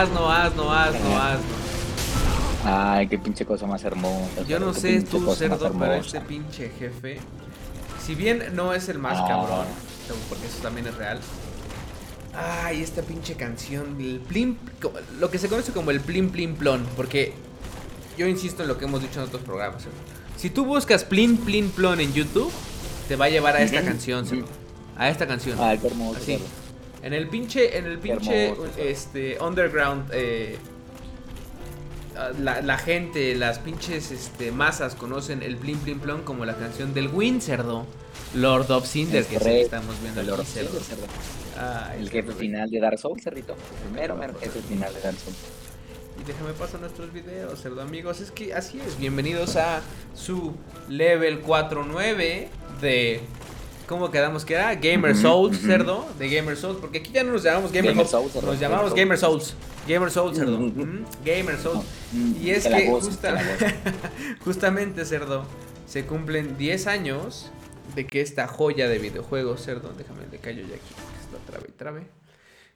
Asno, asno, asno, asno. Ay, qué pinche cosa más hermosa. Yo no sé tú, cerdo, pero este pinche jefe. Si bien no es el más Ah. cabrón, porque eso también es real. Ay, esta pinche canción, el plim, lo que se conoce como el plim plim plon, porque yo insisto en lo que hemos dicho en otros programas. cerdo. Si tú buscas plim plim plon en YouTube, te va a llevar a esta canción, ujú. a esta canción. Ay, qué hermoso. Así. En el pinche, en el pinche, hermoso, este, underground, eh, ah, la, la gente, las pinches este, masas conocen el Blim Blim Plon como la canción del Win Cerdo, Lord of Cinder, que es el que correcto. estamos viendo El aquí, Lord cerdo. Cerdo. Ay, El jefe final de Dark Souls, cerrito. El mero, mero jefe final de Dark Souls. Y déjame pasar nuestros videos, cerdo amigos. Es que así es. Bienvenidos a su level 49 de. ¿Cómo quedamos que era? Gamer Souls, cerdo. De Gamer Souls. Porque aquí ya no nos llamamos Gamer, Gamer Souls. Nos llamamos Gamer Souls. Gamer Souls, cerdo. Gamer Souls. Mm, Y es que gozo, justa- justamente, cerdo, se cumplen 10 años de que esta joya de videojuego, cerdo, déjame le callo ya aquí, trabe y trabe.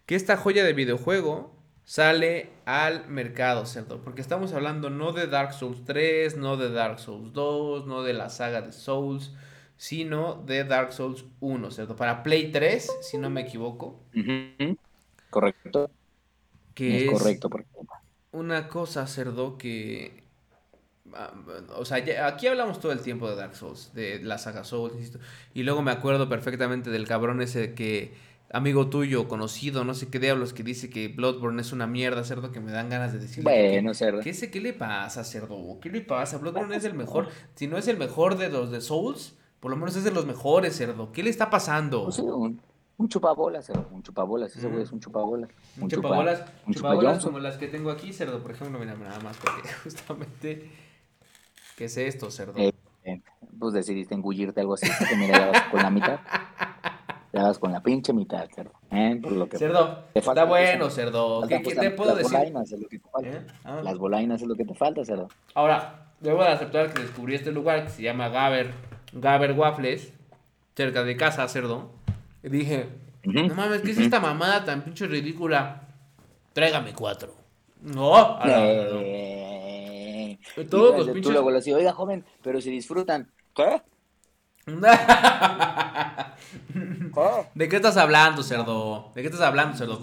Que esta joya de videojuego sale al mercado, cerdo, porque estamos hablando no de Dark Souls 3, no de Dark Souls 2, no de la saga de Souls, sino de Dark Souls 1, cerdo, para Play 3, si no me equivoco. Correcto. que es es correcto. porque- una cosa, cerdo, que. ah, O sea, ya- aquí hablamos todo el tiempo de Dark Souls, de la saga Souls, insisto. Y luego me acuerdo perfectamente del cabrón ese que. Amigo tuyo, conocido, no sé qué diablos, que dice que Bloodborne es una mierda, cerdo, que me dan ganas de decirle. que- Bueno, cerdo. ¿Qué, sé, ¿Qué le pasa, cerdo? ¿Qué le pasa? Bloodborne es el mejor. Si no es el mejor de los de Souls, por lo menos es de los mejores, cerdo. ¿Qué le está pasando? Pues sí, un, un chupabolas, cerdo. Un chupabolas. Ese güey es un chupabolas. Un chupa- chupabolas, un chupabolas como las que tengo aquí, cerdo, por ejemplo, mira, nada más, porque justamente, ¿qué es esto, cerdo? Eh, eh, pues decidiste engullirte algo así. Que mira, ya vas con la mitad. Ya vas con la pinche mitad, cerdo. ¿Eh? Por lo que cerdo, te falta, está bueno, pues, cerdo, falta, ¿qué, pues, qué te las puedo decir? bolainas es lo que te falta. Ah. Las bolainas es lo que te falta, cerdo. Ahora, debo de aceptar que descubrí este lugar que se llama Gaber, Gaber Waffles, cerca de casa, cerdo, y dije, no mames, ¿qué es esta mamada tan pinche ridícula? Tráigame cuatro. No, a la- Eh, Todos los tú pinches- luego decís, oiga, joven, pero si disfrutan. ¿Qué? ¿De qué estás hablando, cerdo? ¿De qué estás hablando, cerdo?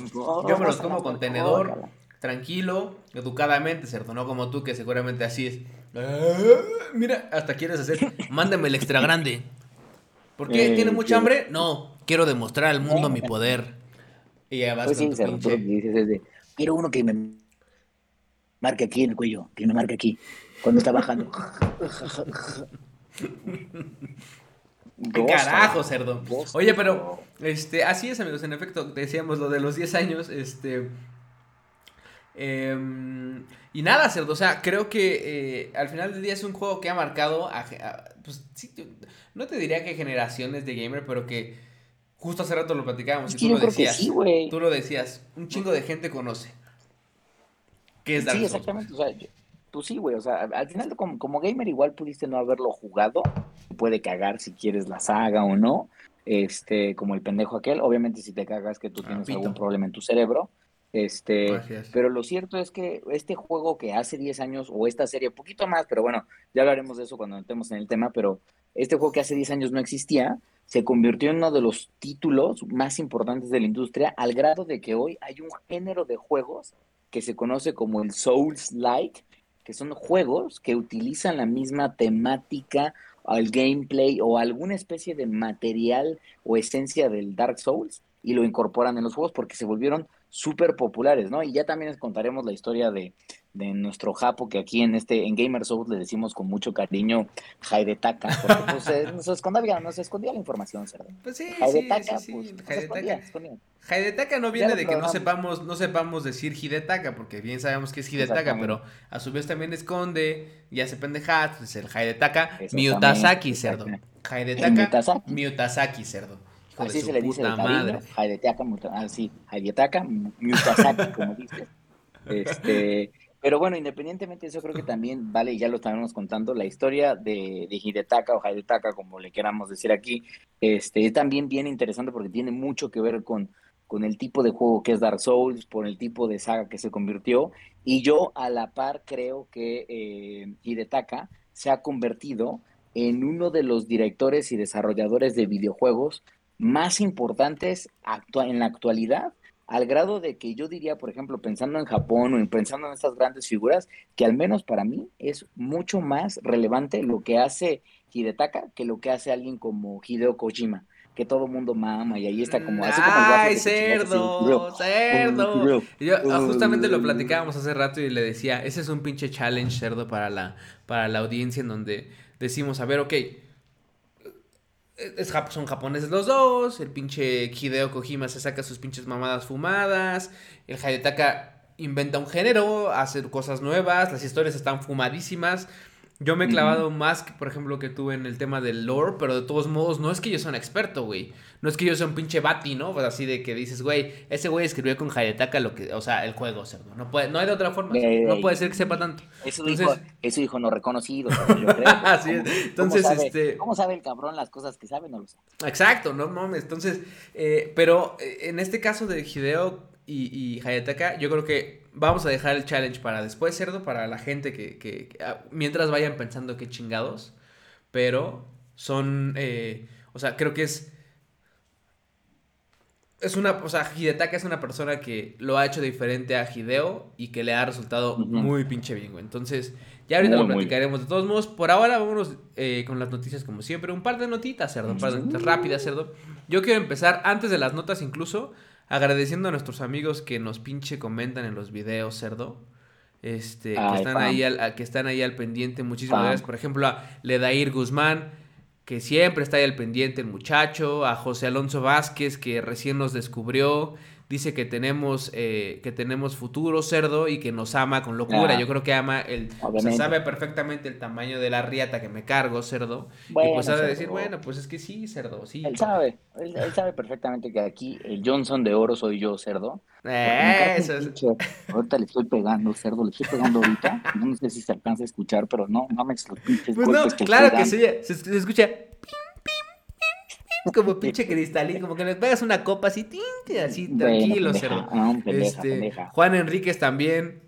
Yo me los como con tenedor, tranquilo, educadamente, cerdo, no como tú que seguramente así es. Eh, Mira, hasta quieres hacer, mándame el extra grande. ¿Por qué? Eh, ¿Tiene mucha quiero- hambre? No, quiero demostrar al mundo mi poder. Y ya vas Pues con tu pinche... dices quiero uno que me marque aquí en el cuello, que me marque aquí, cuando está bajando. ¿Qué carajo, cerdo? Oye, pero, este, así es, amigos, en efecto, decíamos lo de los 10 años, este... em, y nada, cerdo, o sea, creo que eh, al final del día es un juego que ha marcado, a, pues, sí, no te diría que generaciones de gamer, pero que justo hace rato lo platicábamos y tú lo decías, sí, tú lo decías, un chingo de gente conoce. ¿Qué es Dark Sí, exactamente. O sea, yo- pues sí, güey. O sea, al final, como, como gamer, igual pudiste no haberlo jugado. Puede cagar si quieres la saga o no. Este, como el pendejo aquel. Obviamente, si te cagas que tú Ah, tienes pito. algún problema en tu cerebro. Este, pero lo cierto es que este juego que hace 10 años, o esta serie, un poquito más, pero bueno, ya hablaremos de eso cuando entremos en el tema, pero este juego que hace 10 años no existía, se convirtió en uno de los títulos más importantes de la industria, al grado de que hoy hay un género de juegos que se conoce como el Souls-like, que son juegos que utilizan la misma temática, el gameplay o alguna especie de material o esencia del Dark Souls y lo incorporan en los juegos porque se volvieron súper populares, ¿no? Y ya también les contaremos la historia de, de nuestro Japo, que aquí en este, en Gamer Souls le decimos con mucho cariño porque pues eh, nos, escondía, nos escondía la información, ¿cerdo? Pues sí, sí, sí, pues, sí. escondía. Haidetaka no Ya viene de que no sepamos, no sepamos decir Hidetaka, porque bien sabemos que es Hidetaka, pero a su vez también esconde y hace pendejadas, pues el Haidetaka Exactamente, Miutasaki, cerdo. Miutasaki. Miutasaki, cerdo. Hijo de Así su se le dice de cariño. Haidetaka, ah, sí, Haidetaka, como dices. Este, pero bueno, independientemente de eso, creo que también vale, y ya lo estábamos contando, la historia de, de Hidetaka o Haidetaka, como le queramos decir aquí, este, es también bien interesante porque tiene mucho que ver con, con el tipo de juego que es Dark Souls, por el tipo de saga que se convirtió, y yo a la par creo que eh, Hidetaka se ha convertido en uno de los directores y desarrolladores de videojuegos más importantes en la actualidad, al grado de que yo diría, por ejemplo, pensando en Japón o en- pensando en estas grandes figuras, que al menos para mí es mucho más relevante lo que hace Hidetaka que lo que hace alguien como Hideo Kojima, que todo mundo mama y ahí está como así como el ¡Ay, cerdo! así, ¡Cerdo! Yo, ah, justamente lo platicábamos hace rato y le decía, ese es un pinche challenge, cerdo, para la, para la audiencia en donde decimos, a ver, ok, son japoneses los dos, el pinche Hideo Kojima se saca sus pinches mamadas fumadas, el Hayataka inventa un género, hace cosas nuevas, las historias están fumadísimas. Yo me he clavado más, que, por ejemplo, que tú en el tema del lore, pero de todos modos, no es que yo sea un experto, güey. No es que yo sea un pinche bati, ¿no? Pues así de que dices, güey, ese güey escribió con Hayataka lo que, o sea, el juego, cerdo. No puede, no hay de otra forma. Ey. No puede ser que sepa tanto. Eso Entonces- dijo, eso dijo no reconocido, yo creo. Así es. ¿Cómo- cómo Entonces, sabe- este- ¿Cómo sabe el cabrón las cosas que sabe? No lo sé. Exacto, no mames. Entonces, eh, pero eh, en este caso de Hideo y, y Hayataka, yo creo que vamos a dejar el challenge para después, cerdo, para la gente que, que- que, ah, mientras vayan pensando qué chingados, pero son, eh, o sea, creo que es, es una, o sea, Hidetaka es una persona que lo ha hecho diferente a Hideo y que le ha resultado muy pinche bien, güey. Entonces, ya ahorita Muy, lo platicaremos. De todos modos, por ahora vámonos eh, con las noticias como siempre. Un par de notitas, cerdo, un par de notitas rápidas, cerdo. Yo quiero empezar, antes de las notas incluso, agradeciendo a nuestros amigos que nos pinche comentan en los videos, cerdo. Este, que están pam. ahí al, a- que están ahí al pendiente. Muchísimas Pam. gracias. Por ejemplo, a Ledair Guzmán, que siempre está ahí al pendiente el muchacho. A José Alonso Vázquez, que recién nos descubrió. Dice que tenemos, eh, que tenemos futuro cerdo y que nos ama con locura. Ah. Yo creo que ama el. O sea, sabe perfectamente el tamaño de la riata que me cargo, cerdo. y pues sabe cerdo. decir, bueno, pues es que sí, cerdo, sí. Él sabe, él, él sabe perfectamente que aquí el Johnson de oro soy yo, cerdo. Eso es. pinche- Ahorita le estoy pegando, cerdo, le estoy pegando ahorita. No sé si se alcanza a escuchar, pero no mames los pinches Pues no, que claro que se, se escucha. Como pinche cristalín, como que le pegas una copa así, tin, tin, así, Bueno, tranquilo, pendeja, ah, pendeja, Este, pendeja. Juan Enríquez también.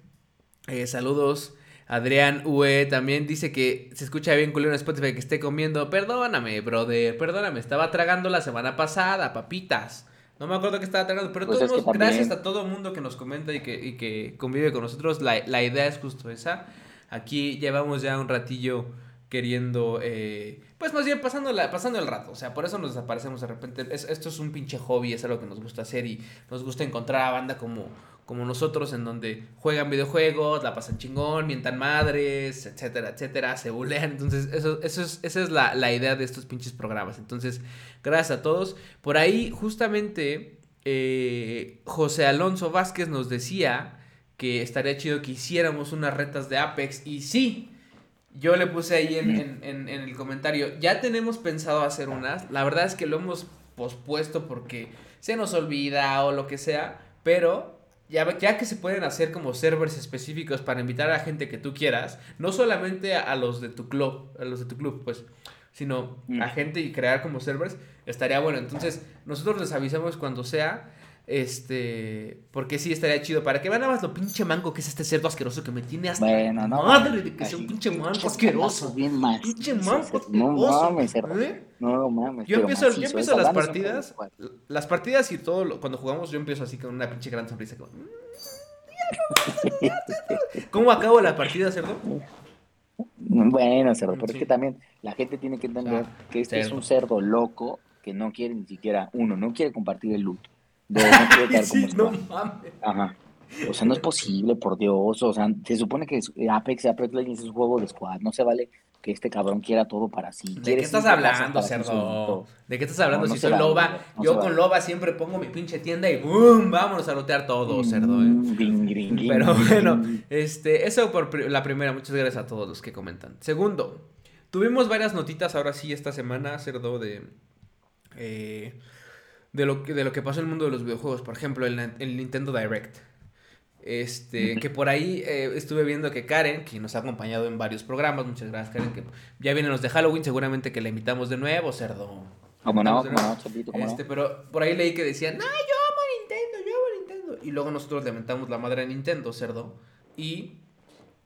eh, saludos. Adrián UE también dice que se escucha bien culero en Spotify que esté comiendo. Perdóname, brother, perdóname. Estaba tragando la semana pasada, papitas. No me acuerdo que estaba tragando, pero Pues todos es que modos, gracias a todo el mundo que nos comenta y que, y que convive con nosotros. La, la idea es justo esa. Aquí llevamos ya un ratillo queriendo, eh, pues más bien pasando, pasando el rato. O sea, por eso nos desaparecemos de repente. Es- esto es un pinche hobby, es algo que nos gusta hacer y nos gusta encontrar a banda como, como nosotros en donde juegan videojuegos, la pasan chingón, mientan madres, etcétera, etcétera, se bulean. Entonces, eso, eso es, esa es la, la idea de estos pinches programas. Entonces, gracias a todos. Por ahí, justamente, eh, José Alonso Vázquez nos decía que estaría chido que hiciéramos unas retas de Apex. Y sí, yo le puse ahí en, en- en- en el comentario, ya tenemos pensado hacer unas. La verdad es que lo hemos pospuesto porque se nos olvida o lo que sea. Pero ya, ya que se pueden hacer como servers específicos para invitar a la gente que tú quieras, no solamente a, a los de tu club, a los de tu club, pues, sino Mm. a gente y crear como servers, estaría bueno. Entonces, nosotros les avisamos cuando sea. Este, porque sí estaría chido para que vean nada más lo pinche mango que es este cerdo asqueroso que me tiene hasta Bueno, no. madre de que sea un pinche mango pinches asqueroso. Bien más. Pinche mango No asqueroso. mames, cerdo. ¿Eh? No mames. Yo pero empiezo, yo empiezo las partidas, las partidas y todo, lo- cuando jugamos yo empiezo así con una pinche gran sonrisa. como, "Mm, ¿Cómo acabo la partida, cerdo? Bueno, cerdo, pero Sí. es que también la gente tiene que entender Ah, que este es un cerdo loco que no quiere ni siquiera, uno, no quiere compartir el loot. De, no sí, no mames. Ajá. O sea, no es posible, por Dios. O sea, se supone que es- Apex, Apex Legends es un juego de squad. No se vale que este cabrón quiera todo para sí. ¿De qué estás hablando, cerdo? ¿De qué estás hablando? No, no si soy vale, loba, no yo con vale. loba siempre pongo mi pinche tienda y ¡boom! Vámonos a lotear todo, cerdo, ¿eh? Mm, gring, gring, gring, Pero bueno, este, eso por la primera. Muchas gracias a todos los que comentan. Segundo, tuvimos varias notitas ahora sí esta semana, cerdo, de. eh, de, lo, que- de lo que pasó en el mundo de los videojuegos. Por ejemplo, el, el Nintendo Direct. Este, que por ahí eh, estuve viendo que Karen, que nos ha acompañado en varios programas, muchas gracias Karen, que ya vienen los de Halloween, seguramente que la invitamos de nuevo, cerdo. ¿Cómo no? Invitamos de ¿Cómo nuevo. no, Chapito? ¿Cómo no? Este, pero por ahí leí que decían, ¡ay, yo amo a Nintendo, yo amo a Nintendo! Y luego nosotros le mentamos la madre a Nintendo, cerdo. Y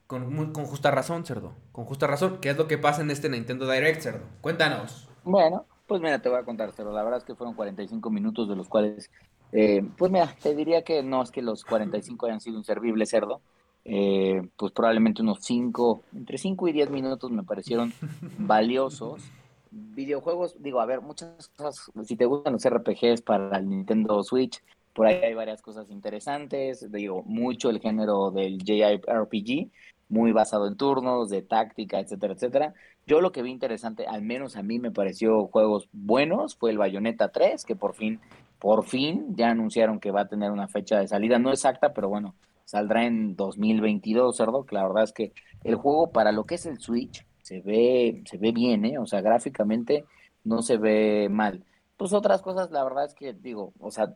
con, muy- con justa razón, cerdo. Con justa razón. ¿Qué es lo que pasa en este Nintendo Direct, cerdo? Cuéntanos. Bueno, pues mira, te voy a contar, pero la verdad es que fueron 45 minutos de los cuales, eh, pues mira, te diría que no es que los 45 hayan sido inservibles, cerdo. Eh, pues probablemente unos 5, entre 5 y 10 minutos me parecieron valiosos. Videojuegos, digo, a ver, muchas cosas, si te gustan los RPGs para el Nintendo Switch, por ahí hay varias cosas interesantes, digo, mucho el género del JRPG, muy basado en turnos, de táctica, etcétera, etcétera. Yo lo que vi interesante, al menos a mí me pareció juegos buenos, fue el Bayonetta 3, que por fin, por fin ya anunciaron que va a tener una fecha de salida, no exacta, pero bueno, saldrá en 2022, cerdo, que la verdad es que el juego para lo que es el Switch se ve, se ve bien, ¿eh? O sea, gráficamente no se ve mal. Pues otras cosas, la verdad es que digo, o sea,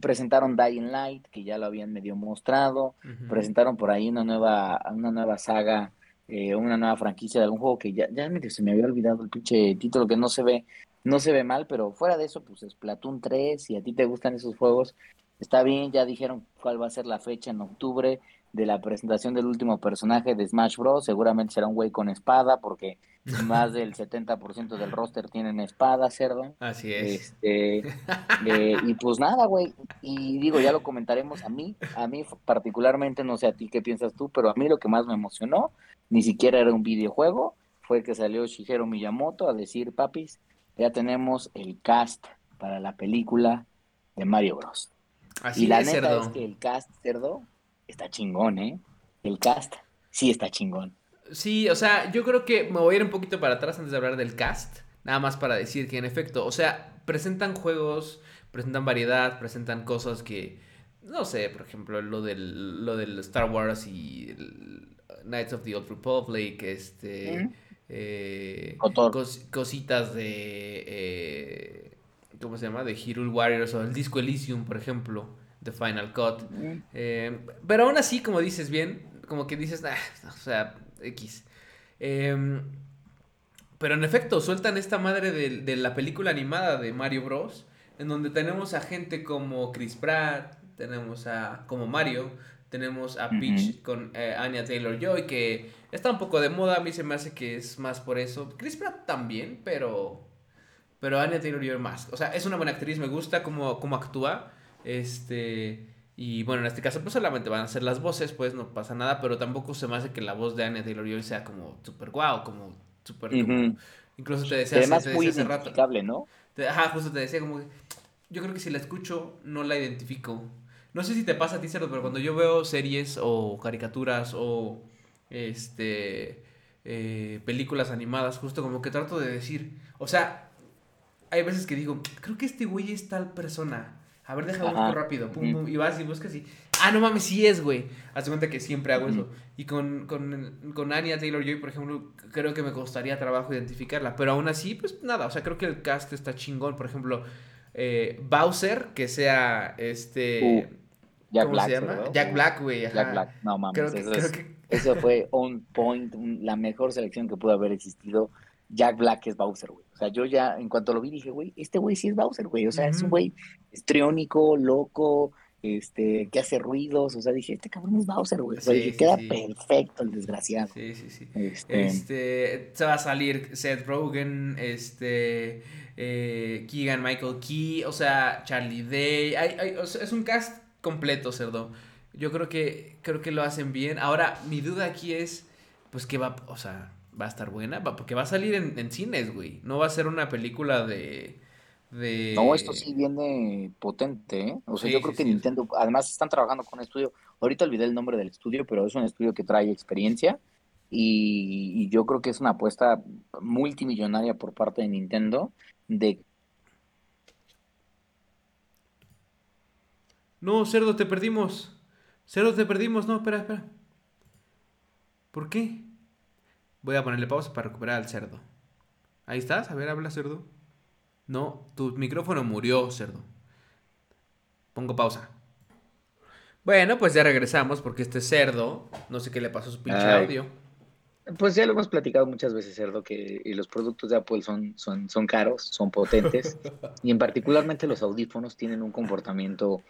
presentaron Dying Light, que ya lo habían medio mostrado, presentaron por ahí una nueva, una nueva saga, eh, una nueva franquicia de algún juego que ya, ya se me había olvidado el pinche título que no se ve, no se ve mal, pero fuera de eso, pues Splatoon 3, si a ti te gustan esos juegos, está bien, ya dijeron cuál va a ser la fecha en octubre de la presentación del último personaje de Smash Bros. Seguramente será un güey con espada, porque más del 70% del roster tienen espada, cerdo. Así es. Este, eh, y pues nada, güey. Y digo, ya lo comentaremos. A mí, a mí particularmente, no sé a ti qué piensas tú, pero a mí lo que más me emocionó, ni siquiera era un videojuego, fue que salió Shigeru Miyamoto a decir, papis, ya tenemos el cast para la película de Mario Bros. Así y la es, neta cerdo. es que el cast, cerdo, está chingón, ¿eh? El cast sí está chingón. Sí, o sea, yo creo que me voy a ir un poquito para atrás antes de hablar del cast. Nada más para decir que en efecto, o sea, presentan juegos, presentan variedad, presentan cosas que, no sé, por ejemplo, lo del, lo del Star Wars y el Knights of the Old Republic, este, eh, cos- cositas de, eh, ¿cómo se llama? De Hyrule Warriors o el Disco Elysium, por ejemplo, de Final Cut. Mm, Eh, pero aún así, como dices bien, como que dices, "Ah, o sea, X. Em, pero en efecto, sueltan esta madre de, de la película animada de Mario Bros. En donde tenemos a gente como Chris Pratt, tenemos a como Mario, tenemos a. Peach con eh, Anya Taylor Joy, que está un poco de moda. A mí se me hace que es más por eso. Chris Pratt también, pero. Pero Anya Taylor Joy más. O sea, es una buena actriz, me gusta cómo, cómo actúa. Este. Y bueno, en este caso, pues solamente van a ser las voces, pues no pasa nada, pero tampoco se me hace que la voz de Anya Taylor Joy sea como super guau, como super. como- incluso te decía, además te muy decía hace rato. ¿no? Te- Ajá, justo te decía como que yo creo que si la escucho no la identifico. No sé si te pasa a ti, Cerdo, pero cuando yo veo series o caricaturas o este eh, películas animadas, justo como que trato de decir, o sea, hay veces que digo, creo que este güey es tal persona. A ver, déjame Ajá. buscar rápido. Pum, pum, y vas y buscas y. Ah, no mames, sí es, güey. Haz cuenta que siempre hago eso. Y con, con, con Anya Taylor Joy, por ejemplo, creo que me costaría trabajo identificarla. Pero aún así, pues nada. O sea, creo que el cast está chingón. Por ejemplo, eh, Bowser, que sea este. Uh, Jack ¿Cómo Black. se llama? Jack Black, güey. ajá. Jack Black. No mames. Creo que, eso, creo es- que. eso fue on point, un- la mejor selección que pudo haber existido. Jack Black es Bowser, güey. O sea, yo ya, en cuanto lo vi, dije, güey, este güey sí es Bowser, güey. O sea, es un güey estriónico, loco, este, que hace ruidos. O sea, dije, este cabrón es Bowser, güey. O sea, Sí, dije, sí, queda sí. perfecto el desgraciado. Sí, sí, sí. Este, Este, se va a salir Seth Rogen, este, eh, Keegan Michael Key, o sea, Charlie Day, hay- hay- o sea, es un cast completo, cerdo. Yo creo que, creo que lo hacen bien. Ahora, mi duda aquí es, pues que va, o sea, va a estar buena, va- porque va a salir en, en cines, güey. No va a ser una película de, de... No, esto sí viene potente, ¿eh? O sea, yo creo que Nintendo, además están trabajando con un estudio, ahorita olvidé el nombre del estudio, pero es un estudio que trae experiencia y, yo creo que es una apuesta multimillonaria por parte de Nintendo de... No, cerdo, te perdimos. Cerdo, te perdimos. No, espera, espera. ¿Por qué? Voy a ponerle pausa para recuperar al cerdo. Ahí estás, a ver, habla cerdo. No, tu micrófono murió, cerdo. Pongo pausa. Bueno, pues ya regresamos porque este cerdo, no sé qué le pasó a su pinche audio. Pues ya lo hemos platicado muchas veces, cerdo, que los productos de Apple son, son, son caros, son potentes, y en particularmente los audífonos tienen un comportamiento,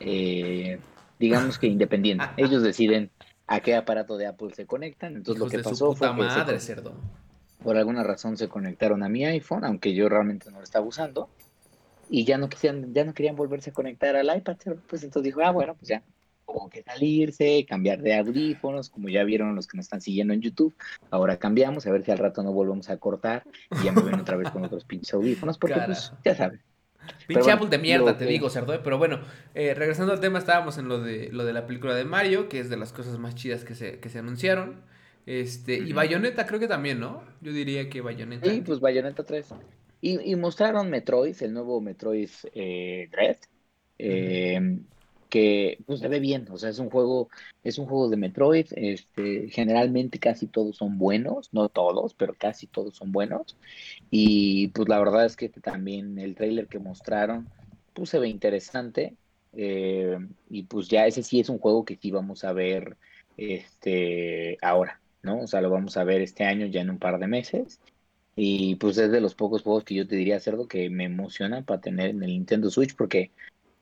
eh, digamos que independiente. Ellos deciden a qué aparato de Apple se conectan. Entonces lo que pasó fue madre, cerdo por alguna razón se conectaron a mi iPhone, aunque yo realmente no lo estaba usando, y ya no querían, ya no querían volverse a conectar al iPad, pues entonces dijo, ah, bueno, pues ya, como que salirse, cambiar de audífonos, como ya vieron los que nos están siguiendo en YouTube, ahora cambiamos, a ver si al rato no volvemos a cortar y ya me ven otra vez con otros pinches audífonos, porque pues, ya sabes. Pinche Apple de mierda, te digo, Cerdo. Pero bueno, eh, regresando al tema, estábamos en lo de, lo de la película de Mario, que es de las cosas más chidas que se, que se anunciaron. Este, y Bayonetta creo que también, ¿no? Yo diría que Bayonetta. Sí, pues Bayonetta 3. Y, mostraron Metroid, el nuevo Metroid eh, Dread, eh, que pues se ve bien, o sea, es un juego, es un juego de Metroid, este, generalmente casi todos son buenos, no todos, pero casi todos son buenos. Y pues la verdad es que también el trailer que mostraron, pues se ve interesante. Eh, y pues ya ese sí es un juego que sí vamos a ver este ahora. ¿no? O sea, lo vamos a ver este año ya en un par de meses. Y pues es de los pocos juegos que yo te diría, Cerdo, que me emociona para tener en el Nintendo Switch, porque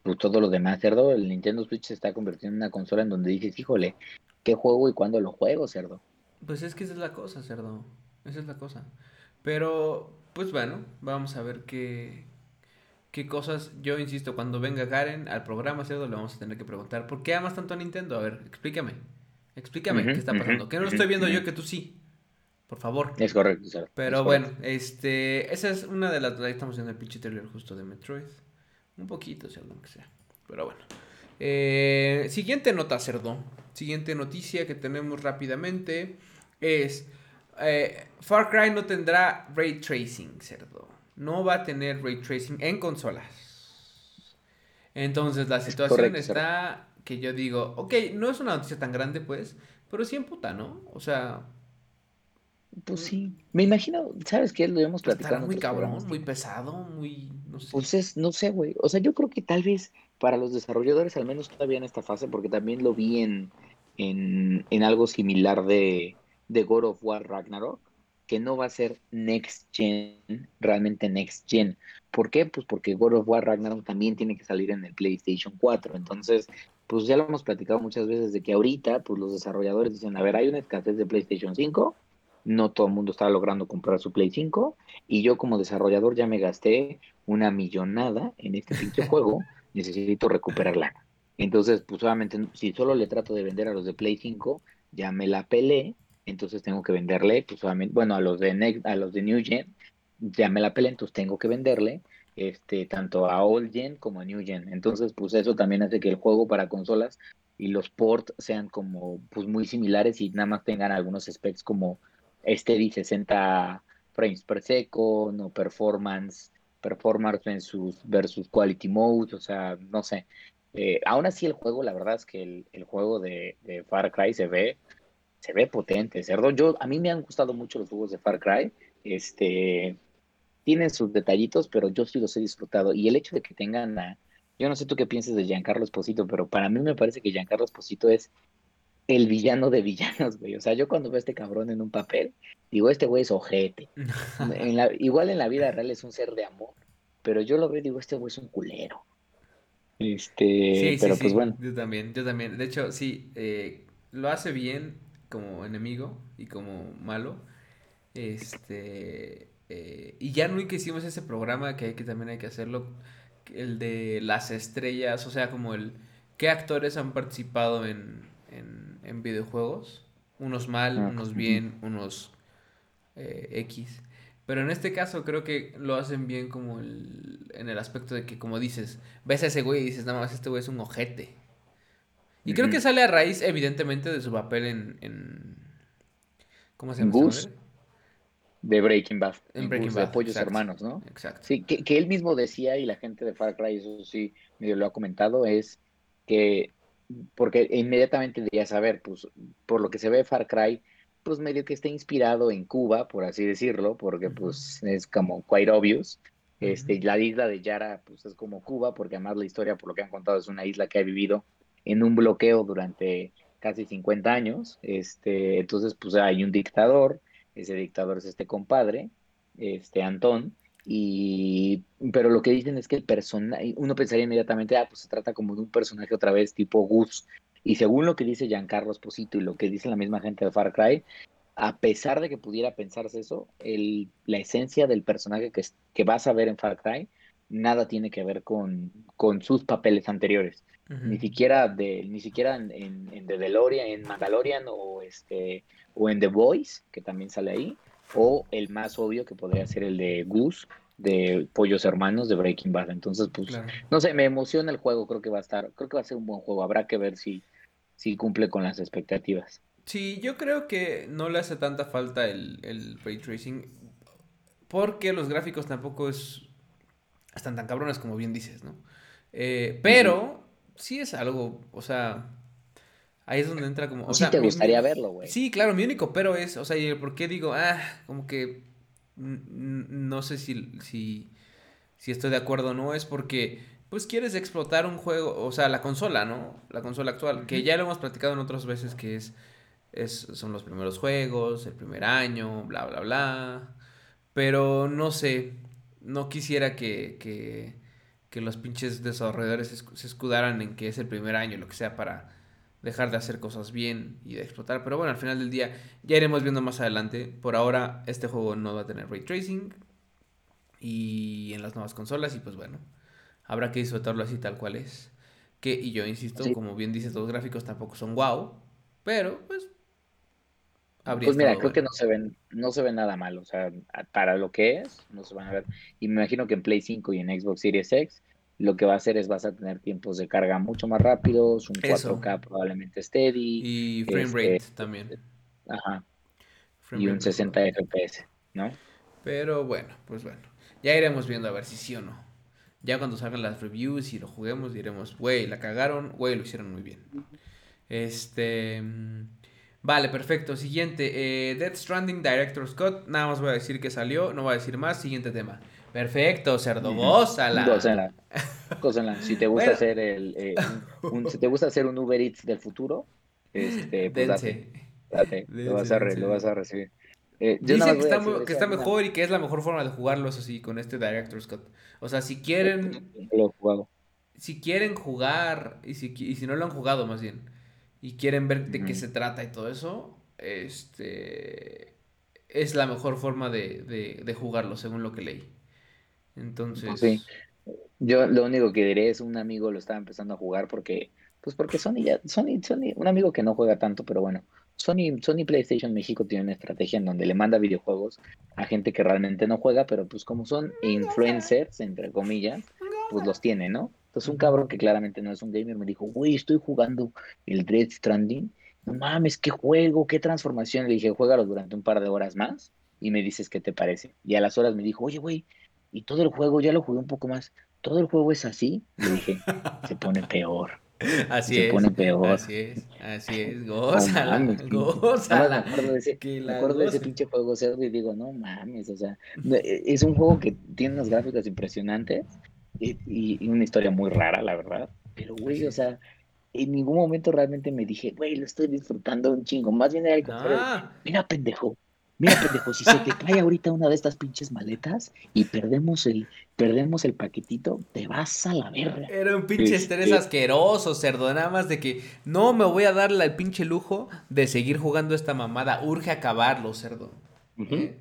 pues, todo lo demás, Cerdo, el Nintendo Switch se está convirtiendo en una consola en donde dices, híjole, ¿qué juego y cuándo lo juego, Cerdo? Pues es que esa es la cosa, Cerdo. Esa es la cosa. Pero, pues bueno, vamos a ver qué, qué cosas. Yo insisto, cuando venga Karen al programa, Cerdo, le vamos a tener que preguntar, ¿por qué amas tanto a Nintendo? A ver, explícame. Explícame qué está pasando. que no lo estoy viendo yo que tú sí. Por favor. Es correcto. Pero bueno, este, esa es una de las. Ahí estamos en el pinche trailer justo de Metroid. Un poquito, si que sea. Pero bueno. Eh, siguiente nota, cerdo. Siguiente noticia que tenemos rápidamente es. Eh, Far Cry no tendrá ray tracing, cerdo. No va a tener ray tracing en consolas. Entonces la situación está que yo digo, ok, no es una noticia tan grande, pues, pero sí en puta, ¿no? O sea. Pues sí. Me imagino, ¿sabes qué? Lo hemos platicado. muy cabrón, muy pesado, muy. No sé. Pues es, no sé, güey. O sea, yo creo que tal vez para los desarrolladores, al menos todavía en esta fase, porque también lo vi en, en, en algo similar de, de God of War Ragnarok, que no va a ser next gen, realmente next gen. ¿Por qué? Pues porque God of War Ragnarok también tiene que salir en el PlayStation 4. Entonces, pues ya lo hemos platicado muchas veces de que ahorita, pues los desarrolladores dicen, a ver, hay una escasez de PlayStation 5, no todo el mundo está logrando comprar su Play 5, y yo como desarrollador ya me gasté una millonada en este pinche juego, necesito recuperarla. Entonces, pues obviamente, si solo le trato de vender a los de Play 5, ya me la pelé, entonces tengo que venderle, pues obviamente, bueno, a los de Next, a los de New Gen, ya me la pelé, entonces tengo que venderle este, tanto a Old Gen como a New Gen. Entonces, pues eso también hace que el juego para consolas y los ports sean como pues muy similares y nada más tengan algunos specs como steady 60 frames per second o performance, performance versus, versus quality mode, o sea, no sé. Eh, aún así el juego, la verdad es que el, el juego de, Far Cry se ve, se ve potente. Yo, a mí me han gustado mucho los juegos de Far Cry. Este, tienen sus detallitos, pero yo sí los he disfrutado. Y el hecho de que tengan a, yo no sé tú qué piensas de Giancarlo Esposito, pero para mí me parece que Giancarlo Esposito es el villano de villanos, güey. O sea, yo cuando veo a este cabrón en un papel, digo, este güey es ojete. igual en la vida real es un ser de amor, pero yo lo veo y digo, este güey es un culero. Este, pero pues bueno. Yo también, yo también. De hecho, sí, eh, lo hace bien como enemigo y como malo. Este, eh, y ya no que hicimos ese programa que, hay que también hay que hacerlo, el de las estrellas, o sea, como el qué actores han participado en, en, videojuegos, unos mal, ah, unos bien, unos eh, X. Pero en este caso creo que lo hacen bien como el, en el aspecto de que, como dices, ves a ese güey y dices, nada más, este güey es un ojete. Y creo que sale a raíz, evidentemente, de su papel en... en ¿Cómo se llama? Este de Breaking Bad. En Breaking Bad. De Pollos Hermanos, ¿no? Exacto. Sí, que, que, él mismo decía, y la gente de Far Cry, eso sí, medio lo ha comentado, es que, porque inmediatamente diría saber, pues, por lo que se ve Far Cry, pues medio que está inspirado en Cuba, por así decirlo, porque pues es como quite obvious. Este, la isla de Yara, pues es como Cuba, porque además la historia, por lo que han contado, es una isla que ha vivido en un bloqueo durante casi 50 años. Este, entonces, pues hay un dictador, ese dictador es este compadre, este Antón, y pero lo que dicen es que el personaje, uno pensaría inmediatamente, ah, pues se trata como de un personaje otra vez tipo Gus, y según lo que dice Giancarlo Esposito y lo que dice la misma gente de Far Cry, a pesar de que pudiera pensarse eso, el, la esencia del personaje que, que vas a ver en Far Cry, nada tiene que ver con, con sus papeles anteriores. Ni siquiera de, ni siquiera en, en, The DeLorean, en Mandalorian o este o en The Voice, que también sale ahí, o el más obvio que podría ser el de Goose de Pollos Hermanos de Breaking Bad. Entonces, pues, no sé, me emociona el juego, creo que va a estar, creo que va a ser un buen juego. Habrá que ver si, si cumple con las expectativas. Sí, yo creo que no le hace tanta falta el, el ray tracing porque los gráficos tampoco es, están tan cabrones como bien dices, ¿no? Eh, pero sí es algo, o sea, ahí es donde entra como... O sí te gustaría verlo, güey. Sí, claro, mi único pero es, o sea, ¿por qué digo, ah, como que no sé si, si, si estoy de acuerdo o no, es porque pues quieres explotar un juego, o sea, la consola, ¿no? La consola actual, que ya lo hemos platicado en otras veces, que es, es, son los primeros juegos, el primer año, bla, bla, bla. Pero no sé, no quisiera que, que, que los pinches desarrolladores se escudaran en que es el primer año, lo que sea, para dejar de hacer cosas bien y de explotar. Pero bueno, al final del día ya iremos viendo más adelante. Por ahora, este juego no va a tener ray tracing y en las nuevas consolas y pues bueno habrá que disfrutarlo así tal cual es. Que, y yo insisto, como bien dices, los gráficos tampoco son wow, pero pues... Pues mira, creo que no se ven, no se ven nada mal, o sea, para lo que es, no se van a ver. Y me imagino que en Play 5 y en Xbox Series X, lo que va a hacer es vas a tener tiempos de carga mucho más rápidos, un 4K probablemente steady. Y frame rate este, también. Ajá. y un 60 FPS, ¿no? Pero bueno, pues bueno. Ya iremos viendo a ver si sí o no. Ya cuando salgan las reviews y lo juguemos, diremos, güey, la cagaron, güey, lo hicieron muy bien. Este. Mm, vale, perfecto. Siguiente. Eh, Death Stranding Director Scott. Nada más voy a decir que salió, no voy a decir más. Siguiente tema. Perfecto, cerdo, gózala. Gózala. Si te gusta hacer el. Eh, un, si te gusta hacer un Uber Eats del futuro, este, pues date, date, lo, vas a lo vas a recibir. Eh, Dicen que está, que está mejor y que es la mejor forma de jugarlo, eso sí, con este Director Scott. O sea, si quieren. Lo he jugado. Si quieren jugar, y si, y si no lo han jugado más bien, y quieren ver de qué se trata y todo eso, este. Es la mejor forma de, de, de jugarlo, según lo que leí. Entonces. Sí. Yo lo único que diré es un amigo lo estaba empezando a jugar porque. Pues porque Sony ya. Sony, Sony, un amigo que no juega tanto, pero bueno Sony, Sony PlayStation México tiene una estrategia en donde le manda videojuegos a gente que realmente no juega, pero pues como son influencers, entre comillas, pues los tiene, ¿no? Entonces un cabrón que claramente no es un gamer me dijo, güey, estoy jugando el Dread Stranding. No mames, qué juego, qué transformación. Le dije, juégalo durante un par de horas más y me dices qué te parece. Y a las horas me dijo, oye, güey, y todo el juego, ya lo jugué un poco más, ¿todo el juego es así? Le dije, se pone peor. Así se es. pone peor. Así es, así es. Gózala, no, gózala. me acuerdo de ese, me acuerdo de ese pinche juego cerdo y digo, no mames, o sea, e, es un juego que tiene unas gráficas impresionantes y, y, una historia muy rara, la verdad. Pero, güey, o sea, en ningún momento realmente me dije, güey, lo estoy disfrutando un chingo. Más bien era el contrario. Ah. Mira, pendejo, Mira, pendejo, si se te cae ahorita una de estas pinches maletas y perdemos el, perdemos el paquetito, te vas a la verga. Era un pinche estrés asqueroso, cerdo. Nada más de que no me voy a dar el pinche lujo de seguir jugando esta mamada. Urge acabarlo, cerdo. ¿Eh?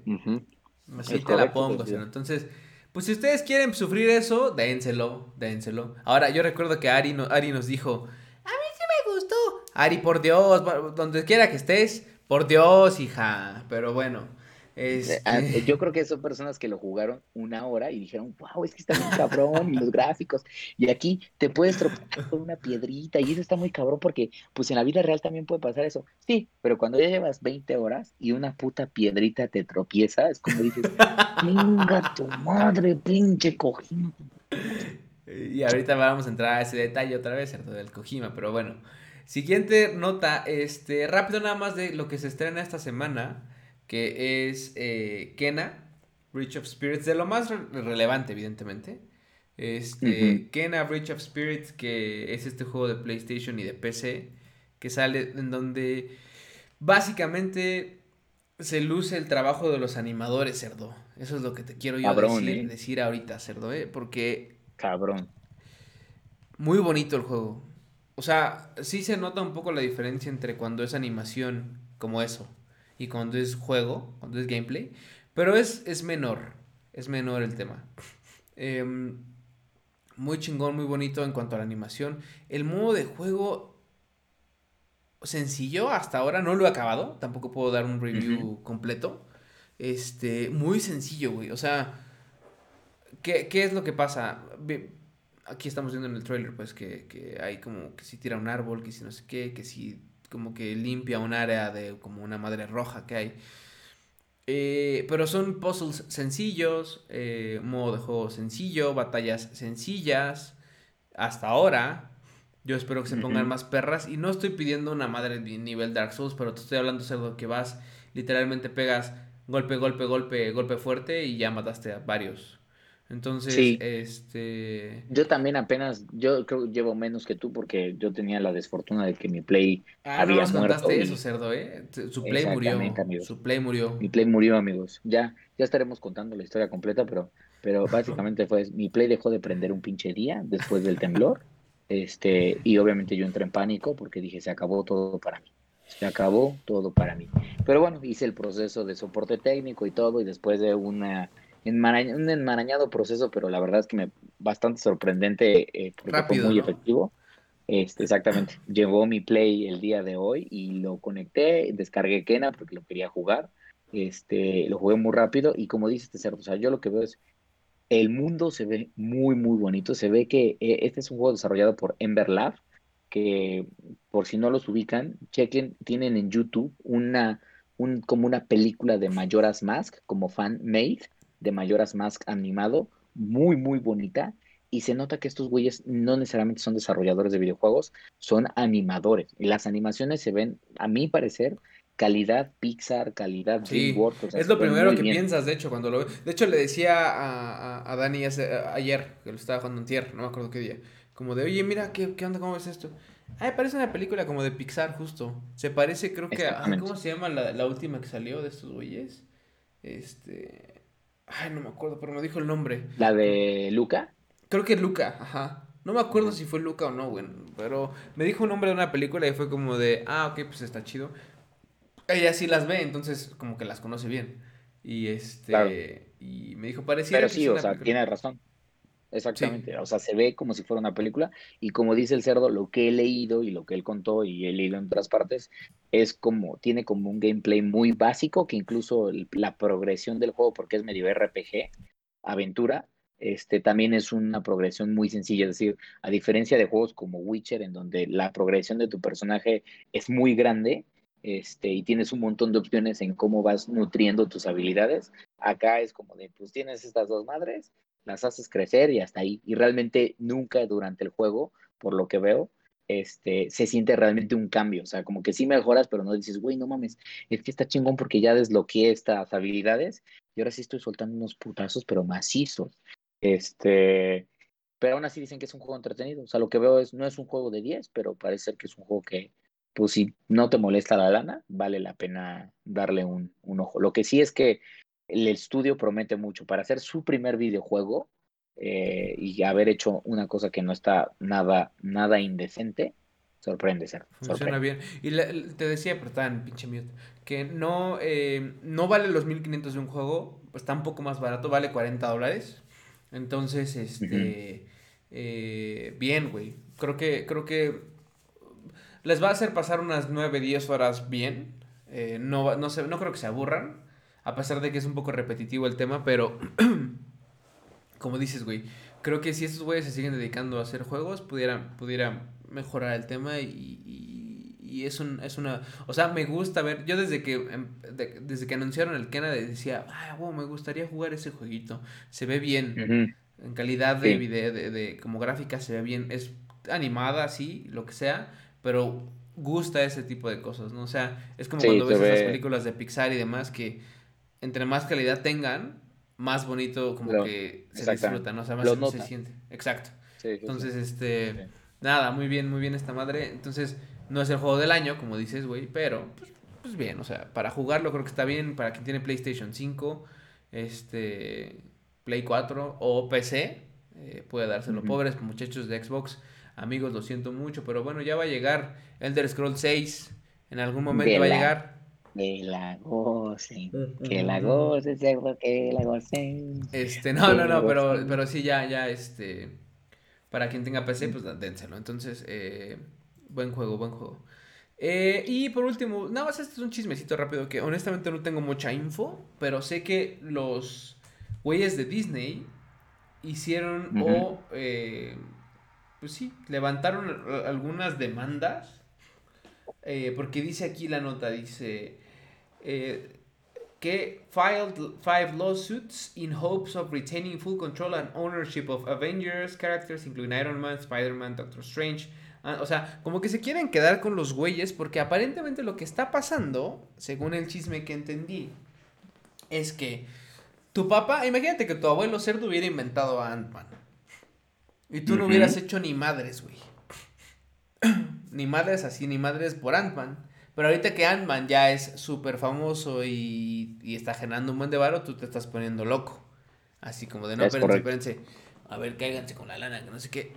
Así te la pongo, cerdo. Entonces, pues si ustedes quieren sufrir eso, dénselo, dénselo. Ahora, yo recuerdo que Ari, no, Ari nos dijo, a mí sí me gustó. Ari, por Dios, donde quiera que estés por Dios, hija. Pero bueno. Ah, Este... yo creo que son personas que lo jugaron una hora y dijeron, wow, es que está muy cabrón y los gráficos. Y aquí te puedes tropezar con una piedrita y eso está muy cabrón porque pues en la vida real también puede pasar eso. Sí, pero cuando ya llevas 20 horas y una puta piedrita te tropieza, es como dices, venga tu madre, pinche Kojima. Y ahorita vamos a entrar a ese detalle otra vez, ¿cierto? Del Kojima, pero bueno. Siguiente nota, este, rápido nada más de lo que se estrena esta semana que es eh, Kena, Bridge of Spirits, de lo más re relevante, evidentemente. Este, uh -huh. Kena, Bridge of Spirits, que es este juego de PlayStation y de PC, que sale en donde básicamente se luce el trabajo de los animadores, cerdo. Eso es lo que te quiero yo Cabrón, decir, ¿eh? decir ahorita, cerdo, ¿eh? Porque Cabrón. muy bonito el juego. O sea, sí se nota un poco la diferencia entre cuando es animación como eso y cuando es juego, cuando es gameplay, pero es, es menor, es menor el tema. Eh, muy chingón, muy bonito en cuanto a la animación. El modo de juego sencillo hasta ahora, no lo he acabado, tampoco puedo dar un review uh -huh. completo. Este, muy sencillo, güey, o sea, ¿qué, ¿qué, es lo que pasa? Aquí estamos viendo en el trailer, pues, que, que hay como que si tira un árbol, que si no sé qué, que si como que limpia un área de como una madre roja que hay. Eh, pero son puzzles sencillos, eh, modo de juego sencillo, batallas sencillas. Hasta ahora, yo espero que se pongan uh -huh. más perras. Y no estoy pidiendo una madre de nivel Dark Souls, pero te estoy hablando de que vas, literalmente pegas golpe, golpe, golpe, golpe fuerte y ya mataste a varios. Entonces, sí. este... Yo también apenas, yo creo que llevo menos que tú porque yo tenía la desfortuna de que mi Play ah, había no muerto. Y... eso, cerdo, ¿eh? Su Play murió. Amigos. Su Play murió. Mi Play murió, amigos. Ya, ya estaremos contando la historia completa, pero, pero básicamente fue, mi Play dejó de prender un pinche día después del temblor. Este, y obviamente yo entré en pánico porque dije, se acabó todo para mí. Se acabó todo para mí. Pero bueno, hice el proceso de soporte técnico y todo, y después de una un enmarañado proceso, pero la verdad es que me bastante sorprendente eh, porque Rápido, fue muy ¿no? efectivo. Este, exactamente. Llegó mi play el día de hoy y lo conecté, descargué Kena porque lo quería jugar. Este, lo jugué muy rápido y como dice este cerdo, o sea, yo lo que veo es el mundo se ve muy muy bonito, se ve que eh, este es un juego desarrollado por Ember Lab, que por si no los ubican, chequen, tienen en YouTube una un, como una película de Majora's Mask, como fan made, de Majora's Mask animado, muy, muy bonita. Y se nota que estos güeyes no necesariamente son desarrolladores de videojuegos, son animadores. Y las animaciones se ven, a mi parecer, calidad Pixar, calidad Sí, DreamWorks. o sea, es lo primero que bien. piensas, de hecho, cuando lo De hecho, le decía a, a, a Dani hace- a- ayer, que lo estaba jugando en Tier, no me acuerdo qué día, como de, oye, mira, ¿qué, qué onda? ¿Cómo ves esto? Ay, parece una película como de Pixar, justo. Se parece, creo que a... ¿Cómo se llama la, la última que salió de estos güeyes? Este... Ay, no me acuerdo, pero me dijo el nombre. La de Luca, Creo que Luca, ajá. No me acuerdo si fue Luca o no, güey. Pero me dijo un nombre de una película y fue como de, ah, ok, pues está chido. Ella sí las ve, entonces como que las conoce bien. Y este. Claro. Y me dijo, pareciera pero que sí, es o sea, película". tiene razón. Exactamente, o sea, se ve como si fuera una película y como dice el cerdo, lo que he leído y lo que él contó y he leído en otras partes es como, tiene como un gameplay muy básico que incluso la progresión del juego, porque es medio RPG, aventura, este también es una progresión muy sencilla, es decir, a diferencia de juegos como Witcher, en donde la progresión de tu personaje es muy grande, este, y tienes un montón de opciones en cómo vas nutriendo tus habilidades, acá es como de, pues tienes estas dos madres, las haces crecer y hasta ahí. Y realmente nunca durante el juego, por lo que veo, este, se siente realmente un cambio. O sea, como que sí mejoras, pero no dices, güey, no mames, es que está chingón porque ya desbloqueé estas habilidades y ahora sí estoy soltando unos putazos, pero macizos. Este, pero aún así dicen que es un juego entretenido. O sea, lo que veo es, no es un juego de 10, pero parece ser que es un juego que, pues si no te molesta la lana, vale la pena darle un, un ojo. Lo que sí es que el estudio promete mucho para hacer su primer videojuego eh, y haber hecho una cosa que no está nada, nada indecente, sorprende ser. Funciona bien. Y la- te decía, pero estaba en pinche mute, que no, eh, no vale los 1500 de un juego, pues está un poco más barato, vale 40 dólares. Entonces, este, eh, bien, güey. Creo que, creo que les va a hacer pasar unas 9, 10 horas bien. Eh, no, no, se, no creo que se aburran. A pesar de que es un poco repetitivo el tema, pero como dices, güey, creo que si estos güeyes se siguen dedicando a hacer juegos, pudieran, pudieran mejorar el tema y, y, es, un, es una... O sea, me gusta ver, yo desde que, em, desde que anunciaron el Kennedy decía, ah, wow, me gustaría jugar ese jueguito, se ve bien, en calidad de video, de, de, como gráfica se ve bien, es animada, sí, lo que sea, pero gusta ese tipo de cosas, ¿no? O sea, es como cuando ves esas películas de Pixar y demás que entre más calidad tengan, más bonito como que se disfruta, ¿no? O sea, más se, siente. Exacto. Entonces, este, nada, muy bien, muy bien esta madre. Entonces, no es el juego del año, como dices, güey, pero pues, pues, bien, o sea, para jugarlo creo que está bien, para quien tiene PlayStation 5, este, Play 4 o PC, eh, puede dárselo. Pobres muchachos de Xbox, amigos, lo siento mucho, pero bueno, ya va a llegar Elder Scrolls 6, en algún momento va a llegar. Que la gocen, que la gocen, que la gocen. Este, no, no, no, pero, pero sí, ya, ya, este, para quien tenga PC, pues dénselo. Entonces, eh, buen juego, buen juego. Eh, y por último, nada más este es un chismecito rápido que honestamente no tengo mucha info, pero sé que los güeyes de Disney hicieron o, eh, pues sí, levantaron algunas demandas. porque dice aquí la nota, dice, eh, que filed five lawsuits in hopes of retaining full control and ownership of Avengers characters, including Iron Man, Spider-Man, Doctor Strange. Ah, o sea, como que se quieren quedar con los güeyes porque aparentemente lo que está pasando, según el chisme que entendí, es que tu papá, imagínate que tu abuelo cerdo hubiera inventado a Ant-Man. Y tú no hubieras hecho ni madres, güey. ni madres así, ni madres por Ant-Man. Pero ahorita que Ant-Man ya es súper famoso y, está generando un buen de varo, tú te estás poniendo loco. Así como de no, espérense, espérense. A ver, cáiganse con la lana, que no sé qué.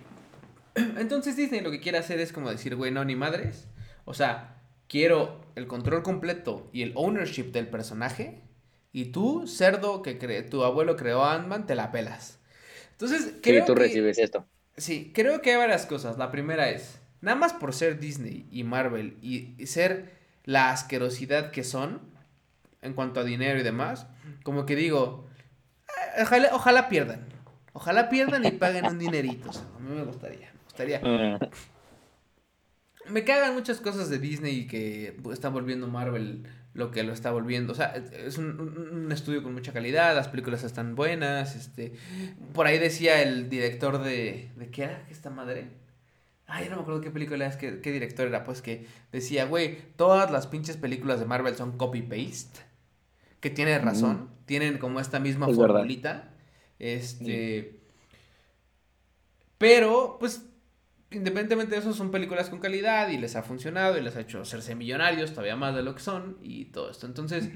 Entonces Disney lo que quiere hacer es como decir, güey, no, ni madres. O sea, quiero el control completo y el ownership del personaje. Y tú, cerdo que tu abuelo creó a Ant-Man, te la pelas. Entonces, creo sí, tú recibes esto. Sí, creo que hay varias cosas. La primera es, Nada más por ser Disney y Marvel y, ser la asquerosidad que son en cuanto a dinero y demás, como que digo, eh, ojalá, pierdan. Ojalá pierdan y paguen un dinerito. a mí me gustaría. Me gustaría. Me cagan muchas cosas de Disney que están volviendo Marvel lo que lo está volviendo. O sea, es un, un, estudio con mucha calidad, las películas están buenas. Este, por ahí decía el director de. ¿De qué era esta madre? Ay, no me acuerdo qué película es, qué, qué director era, pues que decía, güey, todas las pinches películas de Marvel son copy-paste. Que tiene razón, tienen como esta misma formulita. Este. Pero, pues, independientemente de eso, son películas con calidad y les ha funcionado y les ha hecho hacerse millonarios todavía más de lo que son y todo esto. Entonces,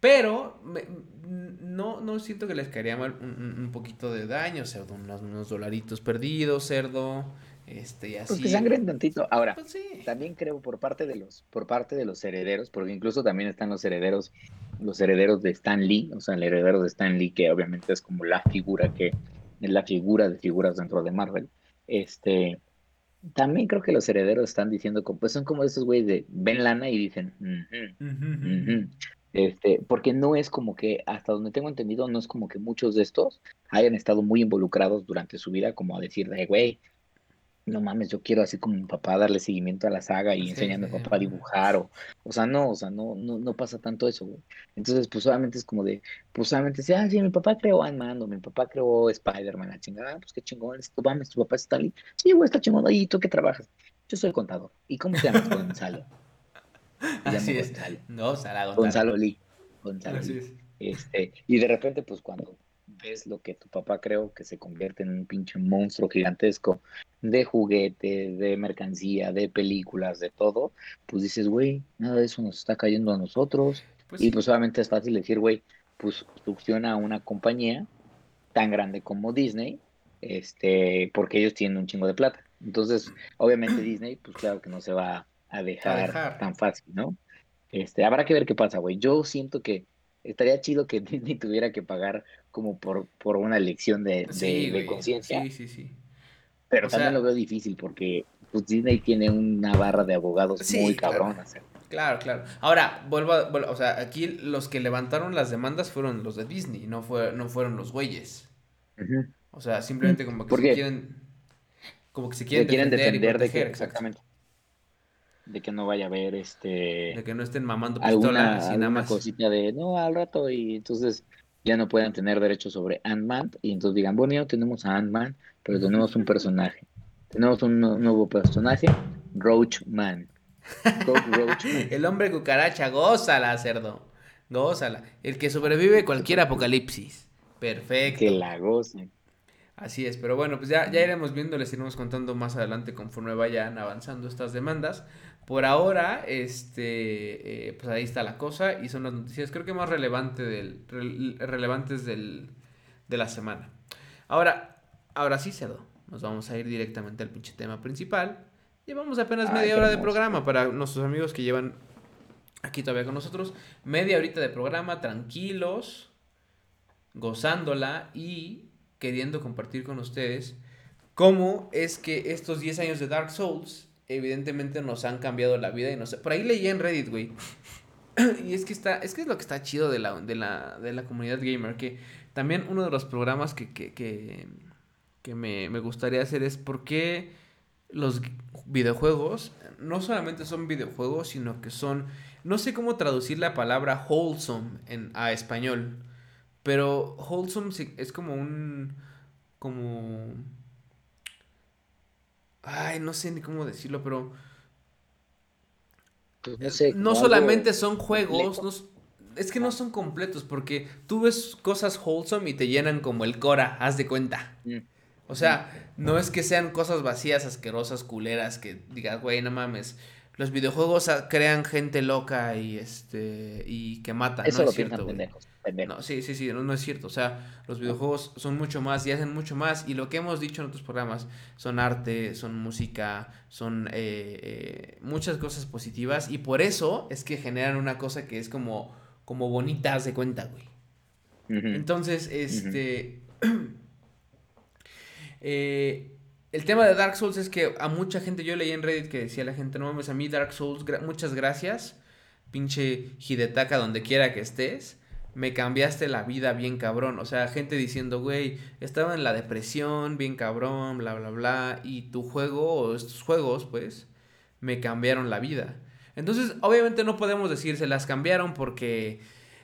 pero no, no siento que les caería mal un, poquito de daño, o unos, unos dolaritos perdidos, cerdo. Este, y así. Pues que sangren tantito. Ahora, pues también creo por parte de los, por parte de los herederos, porque incluso también están los herederos, los herederos de Stan Lee, o sea, el heredero de Stan Lee, que obviamente es como la figura que, es la figura de figuras dentro de Marvel. Este, también creo que los herederos están diciendo, pues son como esos güeyes de ven lana y dicen, este, porque no es como que, hasta donde tengo entendido, no es como que muchos de estos hayan estado muy involucrados durante su vida, como a decir de, güey, no mames, yo quiero así como mi papá darle seguimiento a la saga y enseñarme a mi papá a dibujar, o, o sea, no, o sea, no, no, no pasa tanto eso, güey. Entonces, pues solamente es como de, pues solamente dice, ah, sí, mi papá creó Ant-Man, o mi papá creó Spider-Man, la chingada, pues qué chingón, tú mames, tu papá está ahí. Sí, güey, está chingón, ¿y tú qué trabajas? Yo soy contador. ¿Y cómo te llamas, Gonzalo? Así es. No, Gonzalo. Gonzalo Lee. Gonzalo Lee. Este, y de repente, pues cuando ves lo que tu papá creo que se convierte en un pinche monstruo gigantesco de juguete, de mercancía, de películas, de todo, pues dices, güey, nada de eso nos está cayendo a nosotros. Pues y pues solamente es fácil decir, güey, pues succiona una compañía tan grande como Disney, este, porque ellos tienen un chingo de plata. Entonces, obviamente Disney, pues claro que no se va a dejar, a dejar. tan fácil, ¿no? Este, habrá que ver qué pasa, güey. Yo siento que estaría chido que Disney tuviera que pagar como por, por una elección de, de, conciencia. Sí, sí, sí. Pero también lo veo difícil porque pues, Disney tiene una barra de abogados muy cabronas. Claro, claro. Ahora, vuelvo a, o sea, aquí los que levantaron las demandas fueron los de Disney, no, fue, no fueron los güeyes. O sea, simplemente como que se quieren, como que se quieren, defender, de que, exactamente. De que no vaya a haber este. De que no estén mamando pistolas y nada más. cosita de no al rato y entonces ya no puedan tener derecho sobre Ant-Man y entonces digan, bueno, ya no tenemos a Ant-Man, pero tenemos un personaje. Tenemos un nuevo personaje, Roachman. El hombre cucaracha, gózala, cerdo. Gózala. El que sobrevive cualquier apocalipsis. Perfecto. Que la goce. Así es, pero bueno, pues ya, ya iremos viendo, les iremos contando más adelante conforme vayan avanzando estas demandas. Por ahora, este, eh, pues ahí está la cosa y son las noticias creo que más relevante del, relevantes del, de la semana. Ahora, ahora sí, cerdo, nos vamos a ir directamente al pinche tema principal. Llevamos apenas media hora de programa para nuestros amigos que llevan aquí todavía con nosotros. Media horita de programa, tranquilos, gozándola y queriendo compartir con ustedes cómo es que estos 10 años de Dark Souls evidentemente nos han cambiado la vida y no sé. Por ahí leí en Reddit, güey. y es que está, es que es lo que está chido de la, de la, de la comunidad gamer, que también uno de los programas que, que, que, que me, me gustaría hacer es por qué los videojuegos no solamente son videojuegos, sino que son, no sé cómo traducir la palabra wholesome en, a español, pero wholesome es como un, como, ay, no sé ni cómo decirlo, pero pues no, solamente son juegos, es que no son completos, porque tú ves cosas wholesome y te llenan como el Cora, haz de cuenta. Mm. O sea, no es que sean cosas vacías, asquerosas, culeras, que digas, güey, no mames. Los videojuegos crean gente loca y este y que matan. Eso no es cierto, pendejos, No, sí, sí, sí, no, es cierto. O sea, los videojuegos son mucho más y hacen mucho más. Y lo que hemos dicho en otros programas son arte, son música, son eh, eh, muchas cosas positivas. Y por eso es que generan una cosa que es como, como bonita, haz de cuenta, güey. Entonces, este. Eh, el tema de Dark Souls es que a mucha gente, yo leí en Reddit que decía la gente, no mames, a mí Dark Souls, muchas gracias, pinche Hidetaka donde quiera que estés, me cambiaste la vida bien cabrón, o sea, gente diciendo, güey, estaba en la depresión, bien cabrón, bla, bla, bla, y tu juego, o estos juegos, pues, me cambiaron la vida. Entonces, obviamente no podemos decir se las cambiaron porque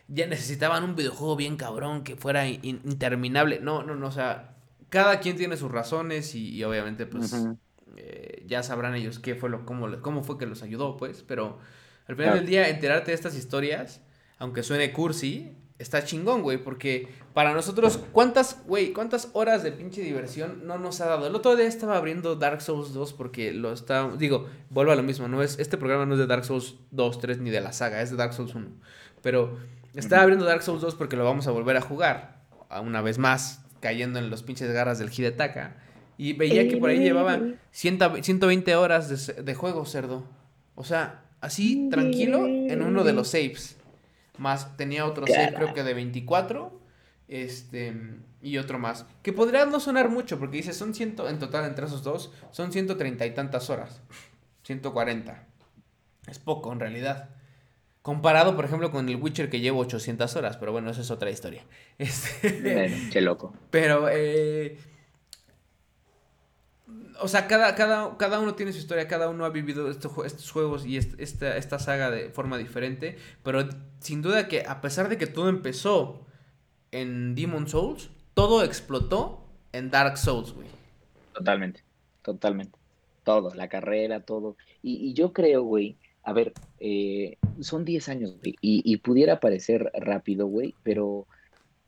ya necesitaban un videojuego bien cabrón que fuera interminable. No, no, no, o sea, cada quien tiene sus razones y, obviamente pues eh, ya sabrán ellos qué fue lo, cómo, cómo fue que los ayudó, pues, pero al final del día enterarte de estas historias, aunque suene cursi, está chingón, güey, porque para nosotros, ¿cuántas, güey, cuántas horas de pinche diversión no nos ha dado? El otro día estaba abriendo Dark Souls 2 porque lo está, digo, vuelvo a lo mismo, no es, este programa no es de Dark Souls 2, 3 ni de la saga, es de Dark Souls 1, pero estaba abriendo Dark Souls 2 porque lo vamos a volver a jugar, una vez más, cayendo en los pinches garras del Hidetaka. Y veía que por ahí llevaba 120 horas de, de, juego, cerdo. O sea, así tranquilo en uno de los saves. Más tenía otro save, creo que de 24. Este, y otro más. Que podría no sonar mucho, porque dice, son ciento, en total entre esos dos, son 130 y tantas horas. 140. Es poco en realidad. Comparado, por ejemplo, con el Witcher que llevo 800 horas, pero bueno, esa es otra historia. Este... qué loco. Pero, eh... O sea, cada, cada, cada uno tiene su historia, cada uno ha vivido estos, estos juegos y esta, esta saga de forma diferente, pero sin duda que a pesar de que todo empezó en Demon Souls, todo explotó en Dark Souls, güey. Totalmente, totalmente. Todo, la carrera, todo. Y, y yo creo, güey, a ver, eh, son 10 años, y, pudiera parecer rápido, güey, pero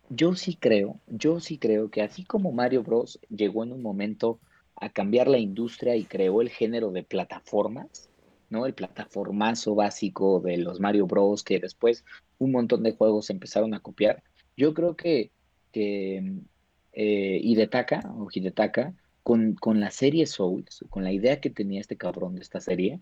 yo sí creo, yo sí creo que así como Mario Bros. llegó en un momento a cambiar la industria y creó el género de plataformas, ¿no? El plataformazo básico de los Mario Bros. que después un montón de juegos empezaron a copiar. Yo creo que, que eh, Hidetaka o Hidetaka con, con la serie Souls, con la idea que tenía este cabrón de esta serie,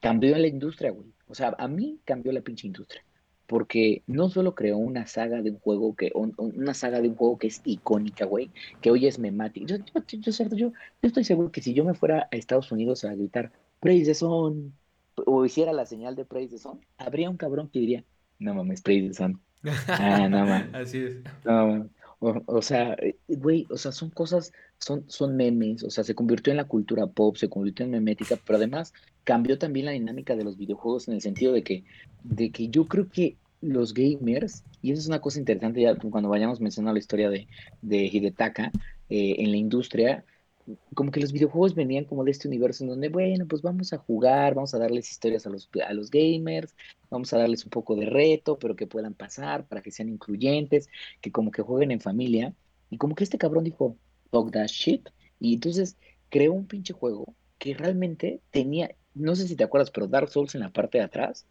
cambió la industria, güey. O sea, a mí cambió la pinche industria. Porque no solo creó una saga de un juego que, una saga de un juego que es icónica, güey, que hoy es memática. Yo, yo, yo, yo, yo, estoy seguro que si yo me fuera a Estados Unidos a gritar, Praise the Sun, o hiciera la señal de Praise the Sun, habría un cabrón que diría, no mames, Praise the Sun. Ah, no mames. Así es. No, o, o sea, eh, güey, o sea, son cosas, son, son memes, o sea, se convirtió en la cultura pop, se convirtió en memética, pero además cambió también la dinámica de los videojuegos en el sentido de que, de que yo creo que los gamers, y eso es una cosa interesante ya cuando vayamos mencionando la historia de, de Hidetaka eh, en la industria, como que los videojuegos venían como de este universo en donde, bueno, pues vamos a jugar, vamos a darles historias a los, a los gamers, vamos a darles un poco de reto, pero que puedan pasar para que sean incluyentes, que como que jueguen en familia. Y como que este cabrón dijo, fuck that shit. Y entonces creó un pinche juego que realmente tenía, no sé si te acuerdas, pero Dark Souls en la parte de atrás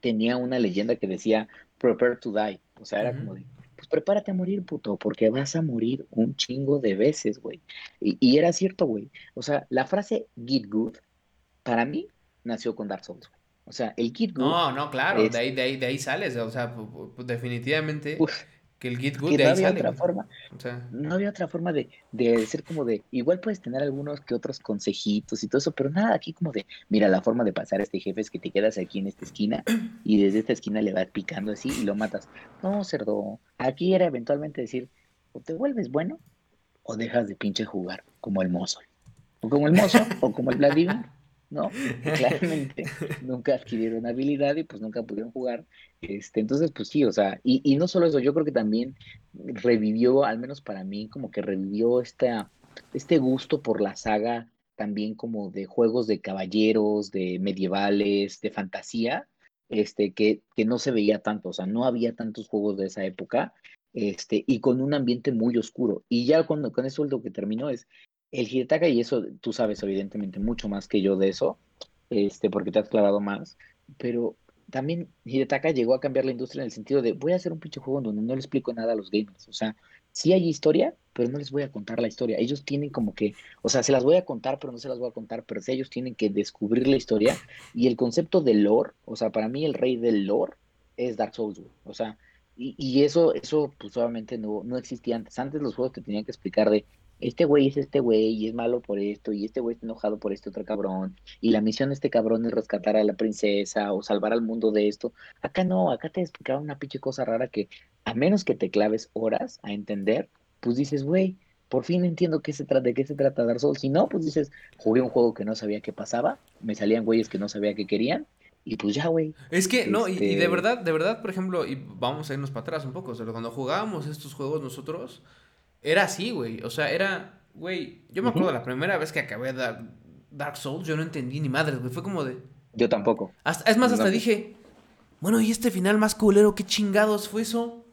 tenía una leyenda que decía, prepare to die. O sea, era como de, pues prepárate a morir, puto, porque vas a morir un chingo de veces, güey. Y, era cierto, güey. O sea, la frase get good, para mí, nació con Dark Souls, güey. O sea, el get good. No, no, claro, de, ahí, de, ahí, de ahí sales. O sea, definitivamente que el Git Good no había otra forma. No había otra forma de, de ser como de igual puedes tener algunos que otros consejitos y todo eso pero nada aquí como de mira la forma de pasar a este jefe es que te quedas aquí en esta esquina y desde esta esquina le vas picando así y lo matas. No cerdo aquí era eventualmente decir o te vuelves bueno o dejas de pinche jugar como el mozo. O como el mozo o como el Vladimir ¿no? Claramente nunca adquirieron habilidad y pues nunca pudieron jugar. Este, entonces, pues sí, o sea, y, y, no solo eso, yo creo que también revivió, al menos para mí, como que revivió esta, este gusto por la saga también como de juegos de caballeros, de medievales, de fantasía, este, que, que no se veía tanto, o sea, no había tantos juegos de esa época, este, y con un ambiente muy oscuro. Y ya cuando, con eso lo que terminó es, el Hidetaka, y eso tú sabes evidentemente mucho más que yo de eso, este, porque te has aclarado más, pero también Hidetaka llegó a cambiar la industria en el sentido de voy a hacer un pinche juego en donde no le explico nada a los gamers. O sea, sí hay historia, pero no les voy a contar la historia. Ellos tienen como que, o sea, se las voy a contar, pero no se las voy a contar, pero sí ellos tienen que descubrir la historia. Y el concepto de lore, o sea, para mí el rey del lore es Dark Souls, O sea, y, y, eso, eso pues obviamente no, no existía antes. Antes los juegos te tenían que explicar de este güey es este güey y es malo por esto y este güey está enojado por este otro cabrón y la misión de este cabrón es rescatar a la princesa o salvar al mundo de esto. Acá no, acá te explicaron una pinche cosa rara que a menos que te claves horas a entender, pues dices, güey, por fin entiendo qué se trata, de qué se trata Dark Souls. Si no, pues dices, jugué un juego que no sabía qué pasaba, me salían güeyes que no sabía qué querían y pues ya, güey. Es que, no, y, de este verdad, de verdad, por ejemplo, y vamos a irnos para atrás un poco, o sea, cuando jugábamos estos juegos nosotros, era así, güey. O sea, era, güey, yo me acuerdo la primera vez que acabé Dark, Dark Souls, yo no entendí ni madres, güey. Fue como de... Yo tampoco. Hasta, es más, hasta dije, bueno, ¿y este final más culero? ¿Qué chingados fue eso?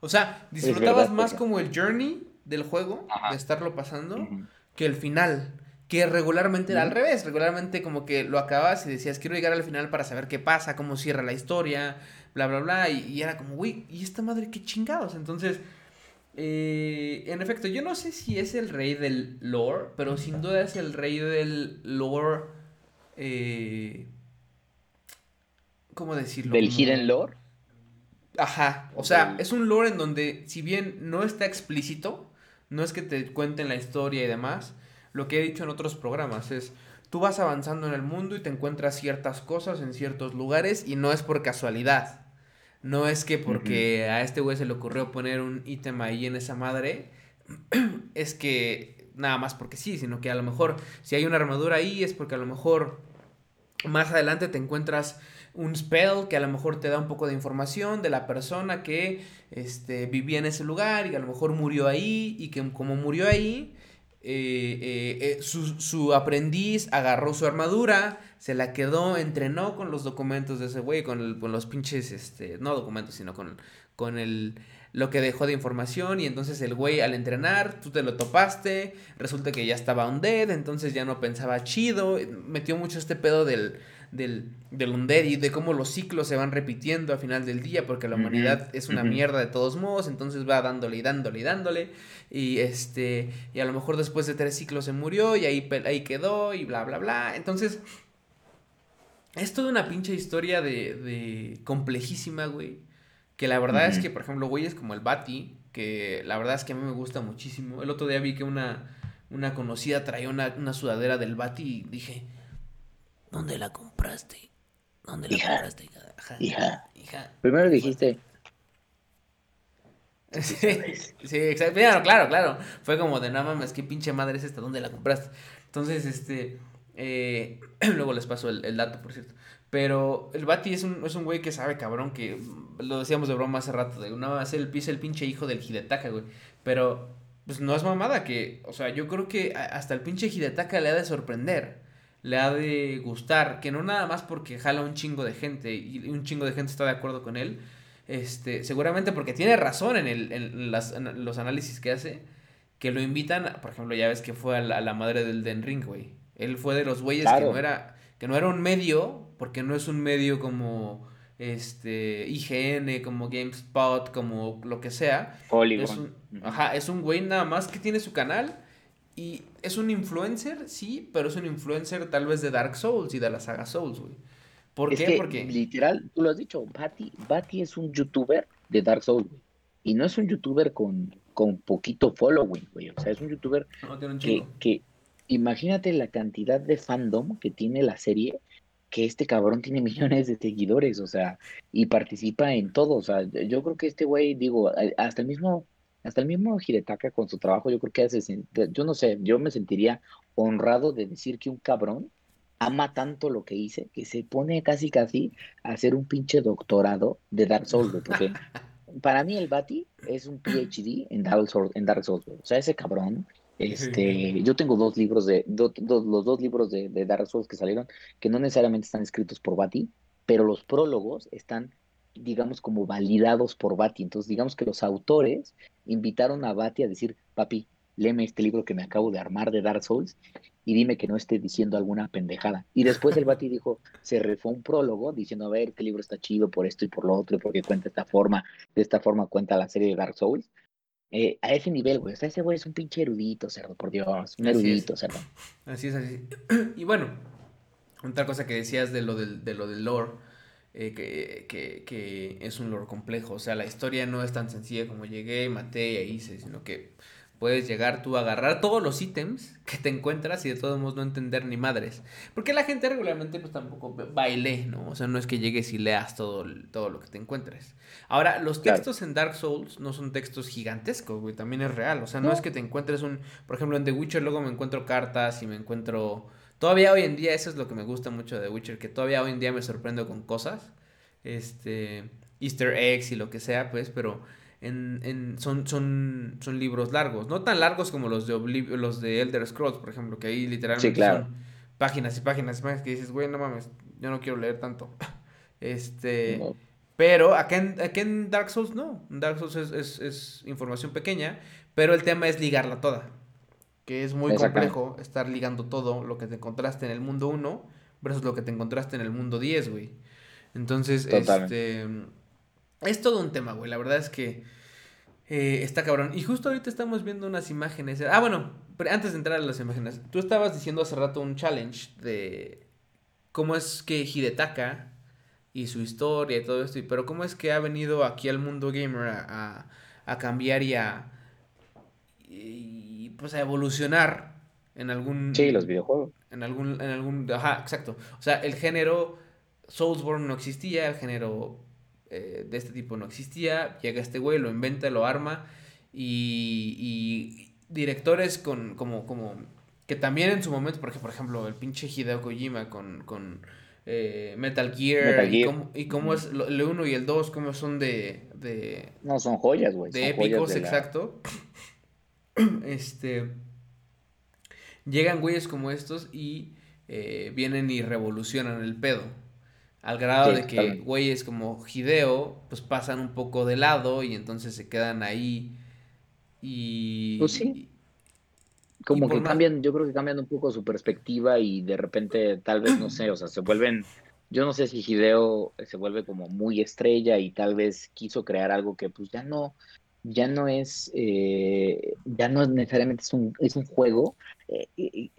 O sea, disfrutabas más como el journey del juego, de estarlo pasando, que el final. Que regularmente era al revés. Regularmente como que lo acabas y decías, quiero llegar al final para saber qué pasa, cómo cierra la historia, bla, bla, bla. Y, y era como, güey, ¿y esta madre qué chingados? Entonces eh, en efecto, yo no sé si es el rey del lore, pero sin duda es el rey del lore. Eh, ¿Cómo decirlo? ¿Del hidden lore? Ajá, o sea, es un lore en donde, si bien no está explícito, no es que te cuenten la historia y demás, lo que he dicho en otros programas es, tú vas avanzando en el mundo y te encuentras ciertas cosas en ciertos lugares y no es por casualidad. No es que porque a este güey se le ocurrió poner un ítem ahí en esa madre, es que nada más porque sí, sino que a lo mejor si hay una armadura ahí es porque a lo mejor más adelante te encuentras un spell que a lo mejor te da un poco de información de la persona que este, vivía en ese lugar y a lo mejor murió ahí y que como murió ahí, eh, eh, su, su, aprendiz agarró su armadura, se la quedó, entrenó con los documentos de ese güey, con, con los pinches, este, no documentos, sino con, con el, lo que dejó de información y entonces el güey al entrenar, tú te lo topaste, resulta que ya estaba undead, entonces ya no pensaba chido, metió mucho este pedo del, del, del undead y de cómo los ciclos se van repitiendo al final del día porque la humanidad es una mierda de todos modos, entonces va dándole y dándole y dándole y este y a lo mejor después de tres ciclos se murió y ahí, ahí quedó y bla bla bla, entonces es toda una pinche historia de, de complejísima, güey. Que la verdad es que, por ejemplo, güeyes como el Bati, que la verdad es que a mí me gusta muchísimo. El otro día vi que una, una conocida traía una, una sudadera del Bati y dije, ¿Dónde la compraste? ¿Dónde la compraste, hija? Hija. Primero dijiste. Sí, exacto. Claro, claro, claro. Fue como de no mames, qué pinche madre es esta, ¿dónde la compraste? Entonces, este. Eh, luego les paso el, dato, por cierto. Pero el Bati es un, es un güey que sabe, cabrón, que lo decíamos de broma hace rato, de no, es el, es el pinche hijo del Hidetaka, güey. Pero, pues no es mamada que, o sea, yo creo que hasta el pinche Hidetaka le ha de sorprender, le ha de gustar, que no nada más porque jala un chingo de gente y un chingo de gente está de acuerdo con él, este, seguramente porque tiene razón en, el, en, las, en los análisis que hace, que lo invitan, por ejemplo, ya ves que fue a la, madre del Den Ring, güey. Él fue de los güeyes que no era que no era un medio, porque no es un medio como este IGN, como GameSpot, como lo que sea. Es un, ajá, es un güey nada más que tiene su canal y es un influencer, sí, pero es un influencer tal vez de Dark Souls y de la saga Souls, güey. ¿Por qué? Porque literal, tú lo has dicho, Bati, Bati es un youtuber de Dark Souls, güey. Y no es un youtuber con, con poquito following, güey. O sea, es un youtuber que, que, imagínate la cantidad de fandom que tiene la serie, que este cabrón tiene millones de seguidores, o sea, y participa en todo, o sea, yo creo que este güey, digo, hasta el mismo, hasta el mismo Hiretaka con su trabajo, yo creo que hace, yo no sé, yo me sentiría honrado de decir que un cabrón ama tanto lo que hice, que se pone casi casi a hacer un pinche doctorado de Dark Souls, porque para mí el Bati es un PhD en Dark Souls, en Dark Souls, o sea, ese cabrón este, yo tengo dos libros de, los dos libros de, de, Dark Souls que salieron, que no necesariamente están escritos por Bati, pero los prólogos están, digamos, como validados por Bati. Entonces, digamos que los autores invitaron a Bati a decir, papi, léeme este libro que me acabo de armar de Dark Souls y dime que no esté diciendo alguna pendejada. Y después el Bati dijo, se refó un prólogo diciendo, a ver, este libro está chido por esto y por lo otro, y porque cuenta esta forma, de esta forma cuenta la serie de Dark Souls. Eh, a ese nivel, güey. O sea, ese güey es un pinche erudito, cerdo, por Dios. Un erudito, cerdo. Así es, así. Y bueno, otra cosa que decías de lo del, de lo del lore, eh, que, que, que, es un lore complejo. O sea, la historia no es tan sencilla como llegué, maté y hice, sino que puedes llegar tú a agarrar todos los ítems que te encuentras y de todos modos no entender ni madres. Porque la gente regularmente pues tampoco baile, ¿no? O sea, no es que llegues y leas todo, todo lo que te encuentres. Ahora, los textos en Dark Souls no son textos gigantescos, güey, también es real. O sea, no, es que te encuentres un... Por ejemplo, en The Witcher luego me encuentro cartas y me encuentro... Todavía hoy en día, eso es lo que me gusta mucho de Witcher, que todavía hoy en día me sorprendo con cosas. Este... Easter eggs y lo que sea, pues, pero en, en, son, son, son libros largos, no tan largos como los de, los de Elder Scrolls, por ejemplo, que ahí literalmente son páginas y páginas y páginas que dices, güey, no mames, yo no quiero leer tanto. Este, pero acá en, en Dark Souls no, Dark Souls es, es, información pequeña, pero el tema es ligarla toda, que es muy complejo estar ligando todo lo que te encontraste en el mundo 1 versus lo que te encontraste en el mundo 10, güey. Entonces, este es todo un tema, güey. La verdad es que eh, está cabrón. Y justo ahorita estamos viendo unas imágenes. Ah, bueno, pero antes de entrar a las imágenes, tú estabas diciendo hace rato un challenge de cómo es que Hidetaka y su historia y todo esto, pero cómo es que ha venido aquí al mundo gamer a, a, cambiar y a. Y, pues a evolucionar en algún. Sí, los videojuegos. En algún. En algún ajá, exacto. O sea, el género Soulsborne no existía, el género eh, de este tipo no existía. Llega este güey, lo inventa, lo arma. Y, directores con, como, como, que también en su momento, porque por ejemplo, el pinche Hideo Kojima con, con eh, Metal Gear, y cómo, es el 1 y el 2, cómo son de, de... No, son joyas, güey. De épicos, exacto. Este... Llegan güeyes como estos y eh, vienen y revolucionan el pedo. Al grado de que güeyes como Hideo, pues pasan un poco de lado y entonces se quedan ahí y... Pues sí. Como que cambian, yo creo que cambian un poco su perspectiva y de repente tal vez, no sé, o sea, se vuelven... Yo no sé si Hideo se vuelve como muy estrella y tal vez quiso crear algo que pues ya no, ya no es, eh, ya no es necesariamente es un, es un juego. Eh,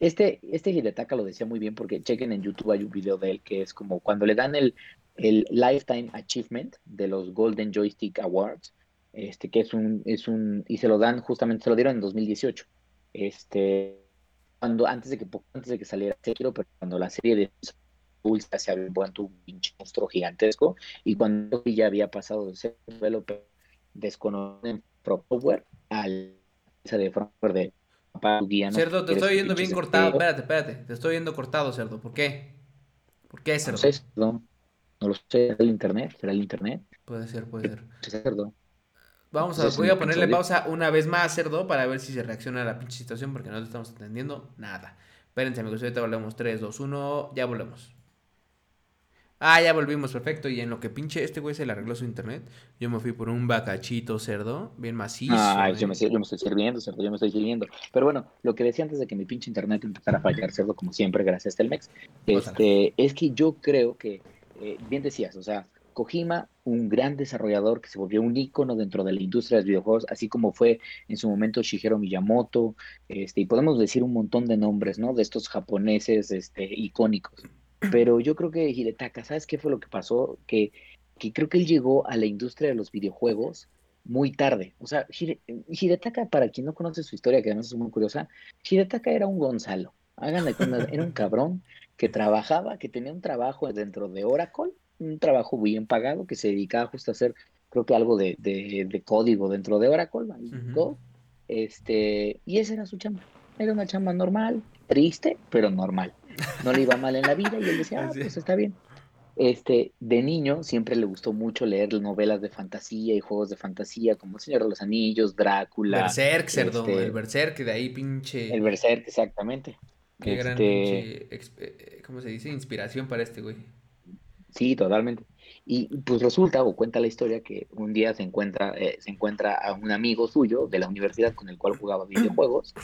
este, este Hidetaka lo decía muy bien porque chequen en YouTube hay un video de él que es como cuando le dan el, el Lifetime Achievement de los Golden Joystick Awards, este que es un, es un, y se lo dan justamente, se lo dieron en 2018. Este, cuando antes de que antes de que saliera Sekiro, pero cuando la serie de Souls se había vuelto un pinche monstruo gigantesco y cuando ya había pasado de ser developer desconocido en Software al de Frankfurt de Cerdo, te estoy viendo bien cortado. Espérate, espérate. Te estoy viendo cortado, Cerdo. ¿Por qué? ¿Por qué, Cerdo? No, sé, no, no lo sé. ¿Será el internet? ¿Será el internet? Puede ser, puede ser. Cerdo. Vamos a, voy a ponerle pausa una vez más, Cerdo, para ver si se reacciona a la pinche situación, porque no te estamos entendiendo nada. Espérense, amigos, ahorita volvemos. 3, 2, 1, ya volvemos. Ah, ya volvimos, perfecto. Y en lo que pinche este güey se le arregló su internet, yo me fui por un bacachito cerdo, bien macizo. Ah, yo me, yo me, estoy sirviendo, cerdo, yo me estoy sirviendo. Pero bueno, lo que decía antes de que mi pinche internet empezara a fallar, cerdo, como siempre, gracias a Telmex, este, es que yo creo que, eh, bien decías, o sea, Kojima, un gran desarrollador que se volvió un ícono dentro de la industria de los videojuegos, así como fue en su momento Shigeru Miyamoto, este, y podemos decir un montón de nombres, ¿no? De estos japoneses este, icónicos. Pero yo creo que Hidetaka, ¿sabes qué fue lo que pasó? Que, que creo que él llegó a la industria de los videojuegos muy tarde. O sea, Hidetaka, para quien no conoce su historia, que además es muy curiosa, Hidetaka era un Gonzalo. Háganle cuenta, era un cabrón que trabajaba, que tenía un trabajo dentro de Oracle, un trabajo bien pagado, que se dedicaba justo a hacer, creo que algo de, de, código dentro de Oracle, Este, y esa era su chamba. Era una chamba normal, triste, pero normal no le iba mal en la vida y él decía, ah, pues está bien. Este, de niño siempre le gustó mucho leer novelas de fantasía y juegos de fantasía como El Señor de los Anillos, Drácula. Berserk, cerdo, este el Berserk, de ahí pinche. El Berserk, exactamente. Qué gran este pinche, eh, ¿cómo se dice? Inspiración para este güey. Sí, totalmente. Y pues resulta o cuenta la historia que un día se encuentra, eh, se encuentra a un amigo suyo de la universidad con el cual jugaba videojuegos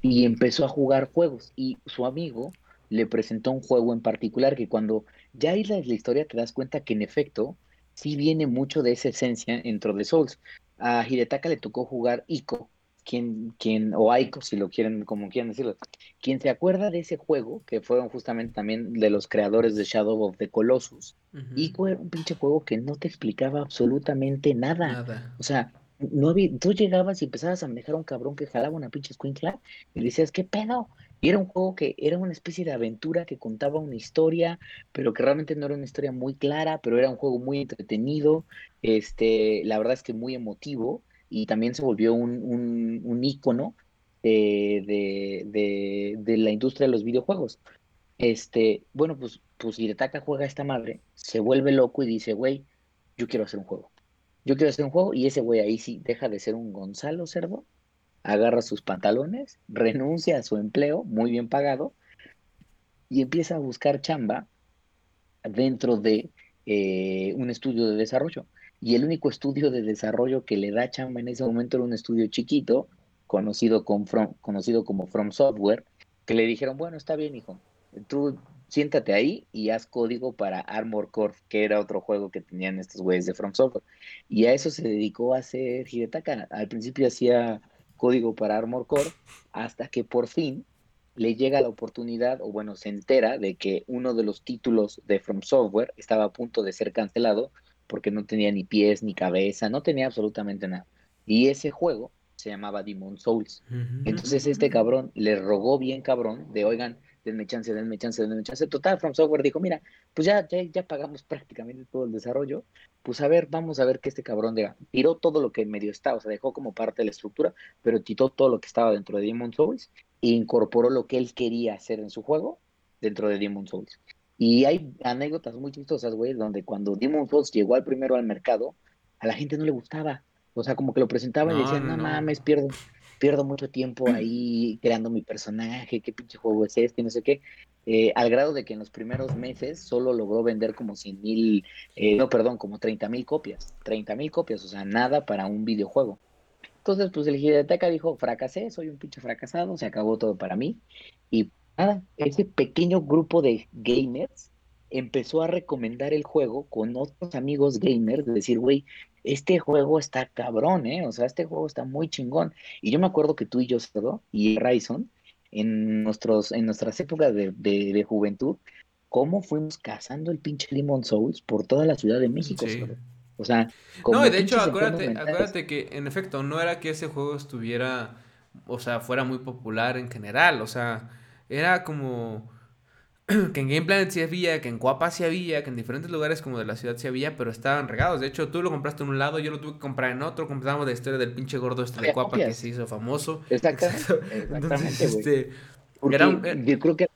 y empezó a jugar juegos y su amigo le presentó un juego en particular que cuando ya la la historia te das cuenta que en efecto sí viene mucho de esa esencia dentro de Souls. A Hidetaka le tocó jugar Ico, quien, quien, o Aiko, si lo quieren, como quieran decirlo. Quien se acuerda de ese juego, que fueron justamente también de los creadores de Shadow of the Colossus, Ico era un pinche juego que no te explicaba absolutamente nada. nada. O sea, no había, tú llegabas y empezabas a manejar a un cabrón que jalaba una pinche escuincla y le decías, ¿qué pedo? Y era un juego que era una especie de aventura que contaba una historia, pero que realmente no era una historia muy clara, pero era un juego muy entretenido, este, la verdad es que muy emotivo, y también se volvió un, un, ícono de, de, de, la industria de los videojuegos. Este, bueno, pues, pues Hidetaka juega a esta madre, se vuelve loco y dice, güey, yo quiero hacer un juego. Yo quiero hacer un juego, y ese güey ahí sí deja de ser un Gonzalo Cerdo agarra sus pantalones, renuncia a su empleo, muy bien pagado, y empieza a buscar chamba dentro de eh, un estudio de desarrollo. Y el único estudio de desarrollo que le da chamba en ese momento era un estudio chiquito, conocido, como From Software, que le dijeron, bueno, está bien, hijo, tú siéntate ahí y haz código para Armor Core, que era otro juego que tenían estos güeyes de From Software. Y a eso se dedicó a hacer Hidetaka. Al principio hacía código para Armor Core, hasta que por fin le llega la oportunidad, o bueno, se entera de que uno de los títulos de From Software estaba a punto de ser cancelado porque no tenía ni pies ni cabeza, no tenía absolutamente nada. Y ese juego se llamaba Demon Souls. Entonces este cabrón le rogó bien cabrón de, oigan, denme chance, denme chance, denme chance. Total, From Software dijo, mira, pues ya, ya, ya pagamos prácticamente todo el desarrollo, pues a ver, vamos a ver que este cabrón diga, tiró todo lo que medio estaba, o sea, dejó como parte de la estructura, pero tiró todo lo que estaba dentro de Demon Souls e incorporó lo que él quería hacer en su juego dentro de Demon Souls. Y hay anécdotas muy chistosas, güey, donde cuando Demon Souls llegó al primero al mercado, a la gente no le gustaba. O sea, como que lo presentaban y decían, no, mames, pierdo, pierdo mucho tiempo ahí creando mi personaje, qué pinche juego es este, no sé qué. Eh, al grado de que en los primeros meses solo logró vender como 100 mil, eh, no, perdón, como 30 mil copias, 30 mil copias, o sea, nada para un videojuego. Entonces, pues el Hidetaka dijo, fracasé, soy un pinche fracasado, se acabó todo para mí. Y nada, ese pequeño grupo de gamers empezó a recomendar el juego con otros amigos gamers, de decir, güey, este juego está cabrón, ¿eh? O sea, este juego está muy chingón. Y yo me acuerdo que tú y yo, Cerdo, y Ryson, en, nuestros, en nuestras épocas de, de, juventud, cómo fuimos cazando el pinche Limon Souls por toda la Ciudad de México, O sea, No, y de hecho, acuérdate, acuérdate que en efecto no era que ese juego estuviera o sea, fuera muy popular en general. O sea, era como que en Game Planet sí había, que en Cuapa sí había, que en diferentes lugares como de la ciudad sí había, pero estaban regados. De hecho, tú lo compraste en un lado, yo lo tuve que comprar en otro. Compramos la historia del pinche gordo este de Cuapa que se hizo famoso. Exactamente. Entonces, este, eh, Yo creo que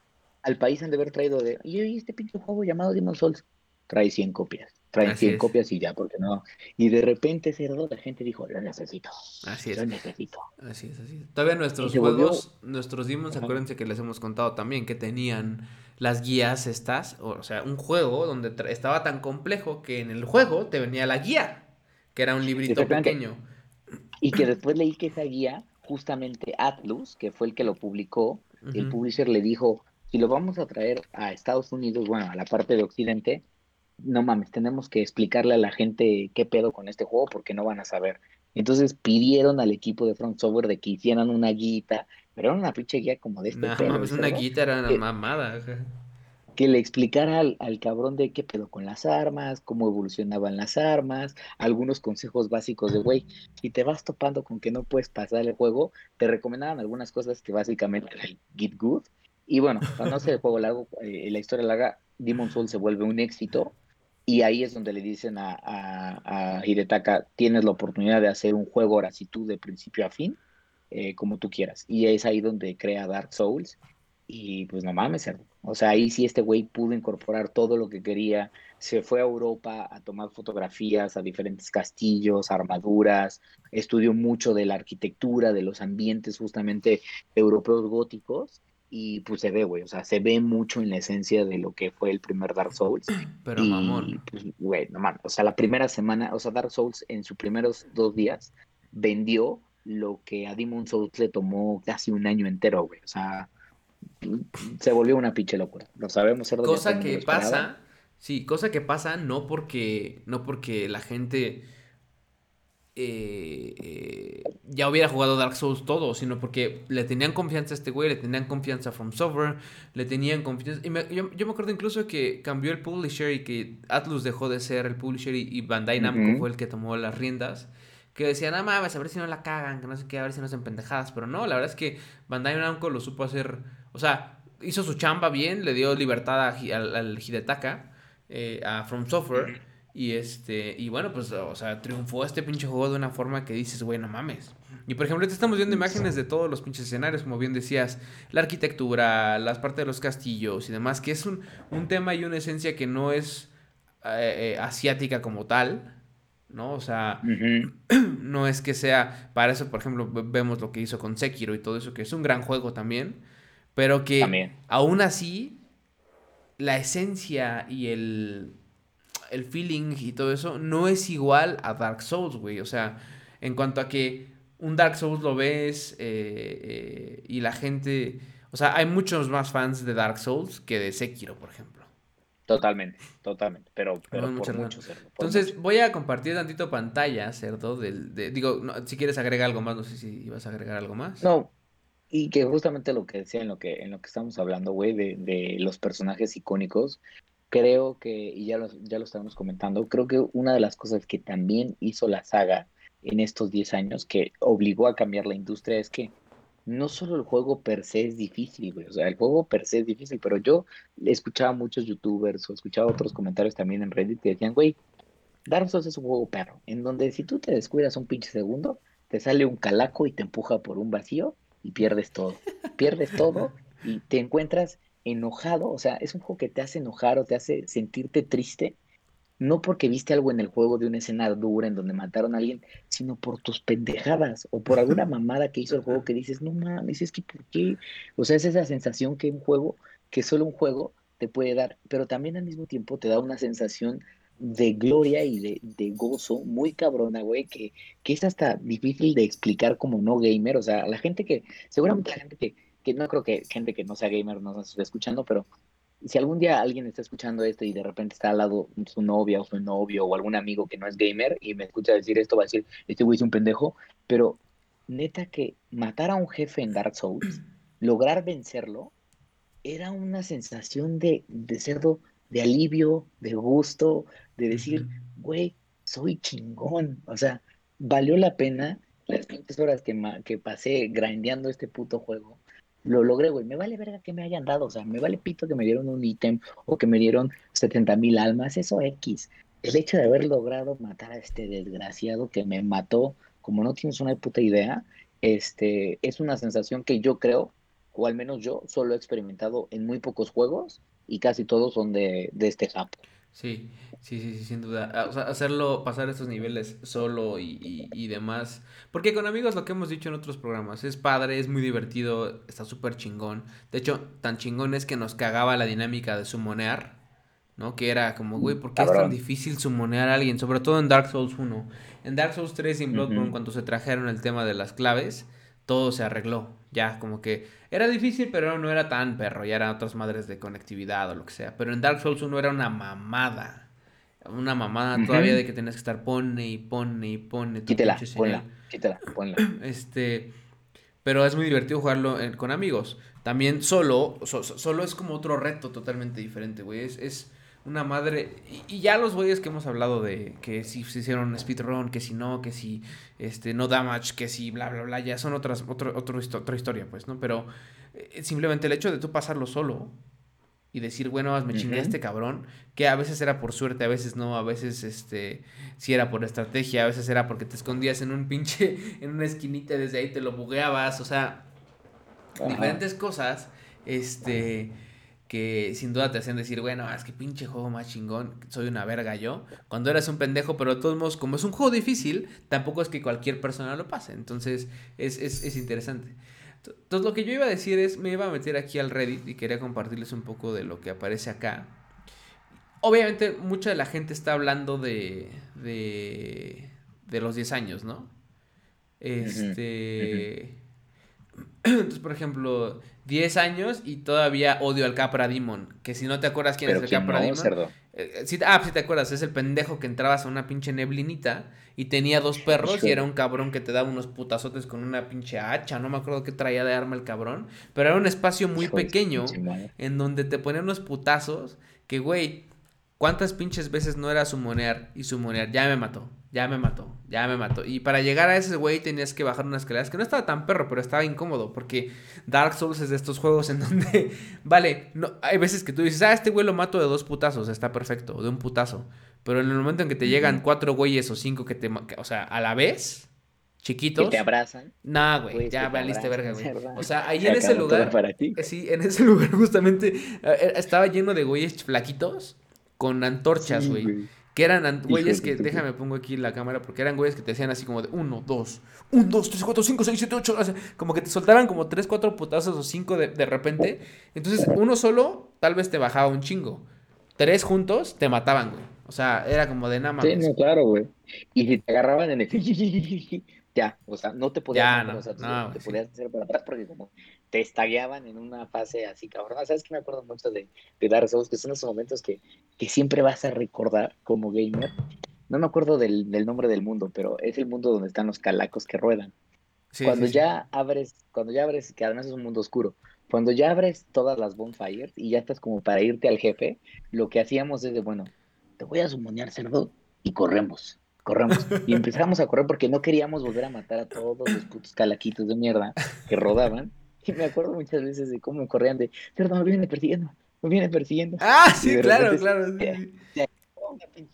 al país han de haber traído de, y este pinche juego llamado Demon Souls trae 100 copias traen 100 copias y ya, porque no. Y de repente, cerdo, la gente dijo, lo necesito. Así es. Lo necesito. Así es, así es. Todavía nuestros juegos, nuestros Demons, acuérdense que les hemos contado también que tenían las guías estas, o sea, un juego donde estaba tan complejo que en el juego te venía la guía, que era un librito pequeño. Y que después leí que esa guía, justamente Atlus, que fue el que lo publicó, el publisher le dijo, si lo vamos a traer a Estados Unidos, bueno, a la parte de Occidente, no mames, tenemos que explicarle a la gente qué pedo con este juego porque no van a saber. Entonces pidieron al equipo de Front Software de que hicieran una guita, pero era una pinche guía como de este no, Mames, una guita era una mamada. Que le explicara al, al, cabrón de qué pedo con las armas, cómo evolucionaban las armas, algunos consejos básicos de, güey, si te vas topando con que no puedes pasar el juego, te recomendaban algunas cosas que básicamente era el Git Good. Y bueno, para no hacer el juego largo, eh, la historia larga, Demon Soul se vuelve un éxito y ahí es donde le dicen a, a, Hidetaka, tienes la oportunidad de hacer un juego ahora si tú de principio a fin, eh, como tú quieras. Y es ahí donde crea Dark Souls. Y pues no mames, o sea, ahí sí este güey pudo incorporar todo lo que quería. Se fue a Europa a tomar fotografías a diferentes castillos, armaduras, estudió mucho de la arquitectura, de los ambientes justamente europeos góticos y pues se ve, güey, o sea, se ve mucho en la esencia de lo que fue el primer Dark Souls. Pero mamón. Pues, güey, no mames, o sea, la primera semana, o sea, Dark Souls en sus primeros dos días vendió lo que a Demon Souls le tomó casi un año entero, güey, o sea, se volvió una pinche locura. Lo sabemos ser Cosa que pasa, sí, cosa que pasa no porque, no porque la gente eh, eh, ya hubiera jugado Dark Souls todo, sino porque le tenían confianza a este güey, le tenían confianza a From Software, le tenían confianza. Y yo, me acuerdo incluso que cambió el publisher y que Atlus dejó de ser el publisher y, Bandai Namco fue el que tomó las riendas. Que decían, ah, mames, a ver si no la cagan, que no sé qué, a ver si no hacen pendejadas. Pero no, la verdad es que Bandai Namco lo supo hacer. O sea, hizo su chamba bien, le dio libertad al, al Hidetaka, eh, a From Software. Y este, y bueno, pues, o sea, triunfó este pinche juego de una forma que dices, güey, no mames. Y por ejemplo, te estamos viendo imágenes de todos los pinches escenarios, como bien decías, la arquitectura, las partes de los castillos y demás, que es un, un tema y una esencia que no es eh, eh, asiática como tal, ¿no? O sea, no es que sea, para eso, por ejemplo, vemos lo que hizo con Sekiro y todo eso, que es un gran juego también, pero que aún así, la esencia y el el feeling y todo eso no es igual a Dark Souls, güey. O sea, en cuanto a que un Dark Souls lo ves eh, eh, y la gente... O sea, hay muchos más fans de Dark Souls que de Sekiro, por ejemplo. Totalmente, totalmente, pero, pero por mucho, Entonces, voy a compartir tantito pantalla, cerdo, del, digo, si quieres agregar algo más, no sé si ibas a agregar algo más. No, y que justamente lo que decía en lo que, en lo que estamos hablando, güey, de, de los personajes icónicos, creo que, y ya lo, ya lo estábamos comentando, creo que una de las cosas que también hizo la saga en estos 10 años, que obligó a cambiar la industria, es que no solo el juego per se es difícil, güey, o sea, el juego per se es difícil, pero yo escuchaba a muchos youtubers o escuchaba otros comentarios también en Reddit que decían, güey, Dark Souls es un juego perro, en donde si tú te descuidas un pinche segundo, te sale un calaco y te empuja por un vacío y pierdes todo, pierdes todo y te encuentras enojado, o sea, es un juego que te hace enojar o te hace sentirte triste, no porque viste algo en el juego de una escena dura en donde mataron a alguien, sino por tus pendejadas o por alguna mamada que hizo el juego que dices, no mames, es que ¿por qué? O sea, es esa sensación que un juego, que solo un juego te puede dar, pero también al mismo tiempo te da una sensación de gloria y de, de gozo muy cabrona, güey, que, que es hasta difícil de explicar como no gamer, o sea, la gente que, seguramente la gente que que no creo que gente que no sea gamer nos esté escuchando, pero si algún día alguien está escuchando esto y de repente está al lado su novia o su novio o algún amigo que no es gamer y me escucha decir esto, va a decir, este güey es un pendejo, pero neta que matar a un jefe en Dark Souls, lograr vencerlo, era una sensación de, de cerdo, de alivio, de gusto, de decir, güey, soy chingón, o sea, valió la pena las 20 horas que, que pasé grindeando este puto juego, lo logré, güey. Me vale verga que me hayan dado, o sea, me vale pito que me dieron un ítem o que me dieron 70 mil almas, eso X. El hecho de haber logrado matar a este desgraciado que me mató, como no tienes una puta idea, este, es una sensación que yo creo, o al menos yo, solo he experimentado en muy pocos juegos y casi todos son de, de este japo. Sí, sí, sí, sin duda. Ah, o sea, hacerlo, pasar estos niveles solo y, y, y, demás. Porque con amigos, lo que hemos dicho en otros programas, es padre, es muy divertido, está súper chingón. De hecho, tan chingón es que nos cagaba la dinámica de sumonear, ¿no? Que era como, güey, ¿por qué es tan difícil sumonear a alguien? Sobre todo en Dark Souls 1. En Dark Souls 3 y en Bloodborne, cuando se trajeron el tema de las claves, todo se arregló. Ya, como que era difícil, pero no era tan perro. Ya eran otras madres de conectividad o lo que sea. Pero en Dark Souls 1 era una mamada. Una mamada todavía de que tenías que estar pone y pone y pone. Quítela, ponla, quítela, ponla. Este. Pero es muy divertido jugarlo con amigos. También solo, solo es como otro reto totalmente diferente, güey. Es, es una madre. Y, ya los güeyes que hemos hablado de que si se hicieron speedrun, que si no, que si este no damage, que si bla bla bla, ya son otras, otro, otro, otra historia, pues, ¿no? Pero eh, simplemente el hecho de tú pasarlo solo y decir, bueno, me chingué a este cabrón, que a veces era por suerte, a veces no, a veces este si era por estrategia, a veces era porque te escondías en un pinche, en una esquinita y desde ahí te lo bugueabas, o sea, diferentes cosas, este que sin duda te hacen decir, bueno, es que pinche juego más chingón, soy una verga yo. Cuando eras un pendejo, pero de todos modos, como es un juego difícil, tampoco es que cualquier persona lo pase. Entonces, es, es, es interesante. Entonces, lo que yo iba a decir es, me iba a meter aquí al Reddit y quería compartirles un poco de lo que aparece acá. Obviamente, mucha de la gente está hablando de, de, de los 10 años, ¿no? Este... Entonces, por ejemplo, 10 años y todavía odio al Capra Demon. Que si no te acuerdas quién es el Capra Demon. Eh, eh, ah, sí te acuerdas, es el pendejo que entrabas a una pinche neblinita y tenía dos perros y era un cabrón que te daba unos putazotes con una pinche hacha. No me acuerdo qué traía de arma el cabrón. Pero era un espacio muy pequeño en donde te ponían unos putazos que, güey, ¿cuántas pinches veces no era sumonear y sumonear? Ya me mató ya me mató, ya me mató. Y para llegar a ese güey tenías que bajar unas escaleras que no estaba tan perro, pero estaba incómodo. Porque Dark Souls es de estos juegos en donde, vale, no, hay veces que tú dices, ah, este güey lo mato de dos putazos, está perfecto, de un putazo. Pero en el momento en que te llegan cuatro güeyes o cinco que te, o sea, a la vez, chiquitos. Que te abrazan. Nah, güey, ya valiste verga, güey. O sea, ahí en ese lugar. Para ti. Sí, en ese lugar justamente eh, estaba lleno de güeyes flaquitos con antorchas, güey. Que eran güeyes que, déjame pongo aquí la cámara, porque eran güeyes que te decían así como de 1, 2, 1, 2, 3, 4, 5, 6, 7, 8, como que te soltaban como 3, 4 putazos o 5 de, de repente. Entonces, uno solo tal vez te bajaba un chingo. Tres juntos te mataban, güey. O sea, era como de nada más. Sí, no, claro, güey. Y si te agarraban en el ya, o sea, no te podías, ya, no, te podías hacer para atrás porque como te estagueaban en una fase así cabrón. ¿Sabes que me acuerdo mucho de, de Dark Souls? Que son esos momentos que, que siempre vas a recordar como gamer. No me acuerdo del, del, nombre del mundo, pero es el mundo donde están los calacos que ruedan. cuando ya abres, cuando ya abres, que además es un mundo oscuro, cuando ya abres todas las bonfires y ya estás como para irte al jefe, lo que hacíamos es de, bueno, te voy a sumonear cerdo y corremos corremos. Y empezamos a correr porque no queríamos volver a matar a todos los putos calaquitos de mierda que rodaban. Y me acuerdo muchas veces de cómo corrían de, perdón, me viene persiguiendo, me viene persiguiendo. Ah, sí, claro, claro.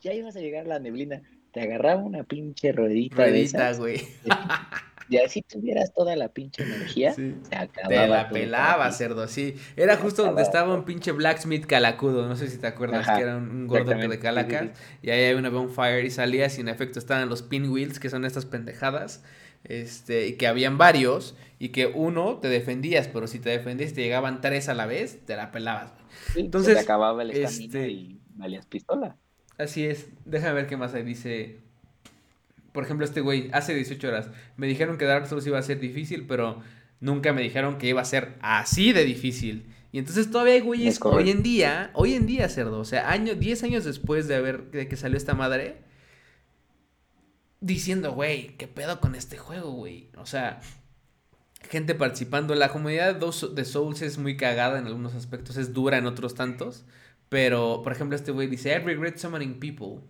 Ya, ibas a llegar a la neblina, te agarraba una pinche ruedita. Ruedita, güey. Ya si tuvieras toda la pinche energía, se acababa. Te la pelaba, cerdo, sí. Era justo donde estaba un pinche blacksmith calacudo, no sé si te acuerdas, que era un, gordo de calacas. Y ahí hay una bonfire y salía, sin efecto estaban los pinwheels, que son estas pendejadas. Este, y que habían varios, y que uno te defendías, pero si te defendías te llegaban tres a la vez, te la pelabas. Entonces, se acababa el este, y valías pistola. Así es, déjame ver qué más ahí dice por ejemplo, este güey, hace 18 horas, me dijeron que Dark Souls iba a ser difícil, pero nunca me dijeron que iba a ser así de difícil. Y entonces todavía hay güeyes hoy en día, hoy en día, cerdo, o sea, año, 10 años después de haber, de que salió esta madre, diciendo, güey, ¿qué pedo con este juego, güey? O sea, gente participando. La comunidad de Souls es muy cagada en algunos aspectos, es dura en otros tantos. Pero, por ejemplo, este güey dice, I regret summoning people.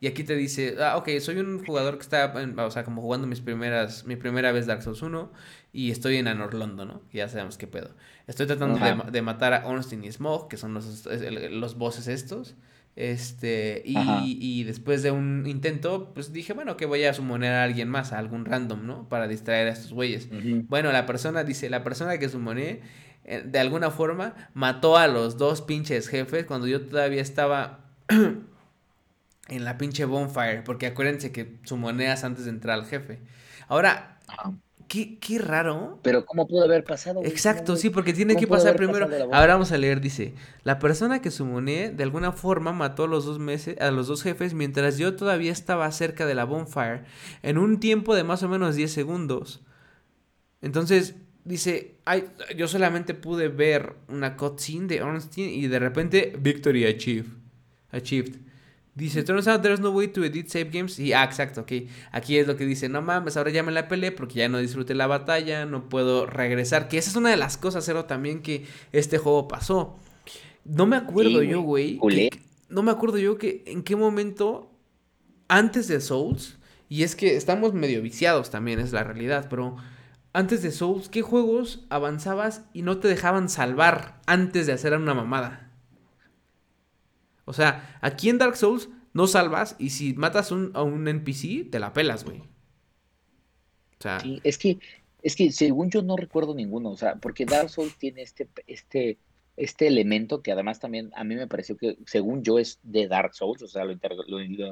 Y aquí te dice, ah, ok, soy un jugador que está, o sea, como jugando mis primeras, mi primera vez Dark Souls 1 y estoy en Anor Londo, ¿no? Ya sabemos qué pedo. Estoy tratando de, de, matar a Ornstein y Smog, que son los, los bosses estos. Este, y, y, después de un intento, pues dije, bueno, que voy a sumoner a alguien más, a algún random, ¿no? Para distraer a estos güeyes. Bueno, la persona dice, la persona que sumoné, eh, de alguna forma, mató a los dos pinches jefes cuando yo todavía estaba en la pinche bonfire, porque acuérdense que sumoneas antes de entrar al jefe. Ahora, Qué, qué, raro. Pero ¿cómo pudo haber pasado? Exacto, sí, porque tiene que pasar primero. Ahora vamos a leer, dice, la persona que summoné de alguna forma mató a los dos meses, a los dos jefes mientras yo todavía estaba cerca de la bonfire en un tiempo de más o menos 10 segundos. Entonces, dice, ay, yo solamente pude ver una cutscene de Ornstein y de repente Victory Achieved. Achieved. Dice, turns out there's no way to edit save games. Y, ah, exacto, ok. Aquí es lo que dice, no mames, ahora ya me la peleé porque ya no disfruté la batalla, no puedo regresar. Que esa es una de las cosas, Cero, también que este juego pasó. No me acuerdo yo, güey. No me acuerdo yo que en qué momento, antes de Souls, y es que estamos medio viciados también, es la realidad, pero antes de Souls, ¿qué juegos avanzabas y no te dejaban salvar antes de hacer una mamada? O sea, aquí en Dark Souls no salvas y si matas a un NPC, te la pelas, güey. O sea... Sí, es que, es que según yo no recuerdo ninguno, o sea, porque Dark Souls tiene este, este, este elemento que además también a mí me pareció que, según yo, es de Dark Souls, o sea, lo,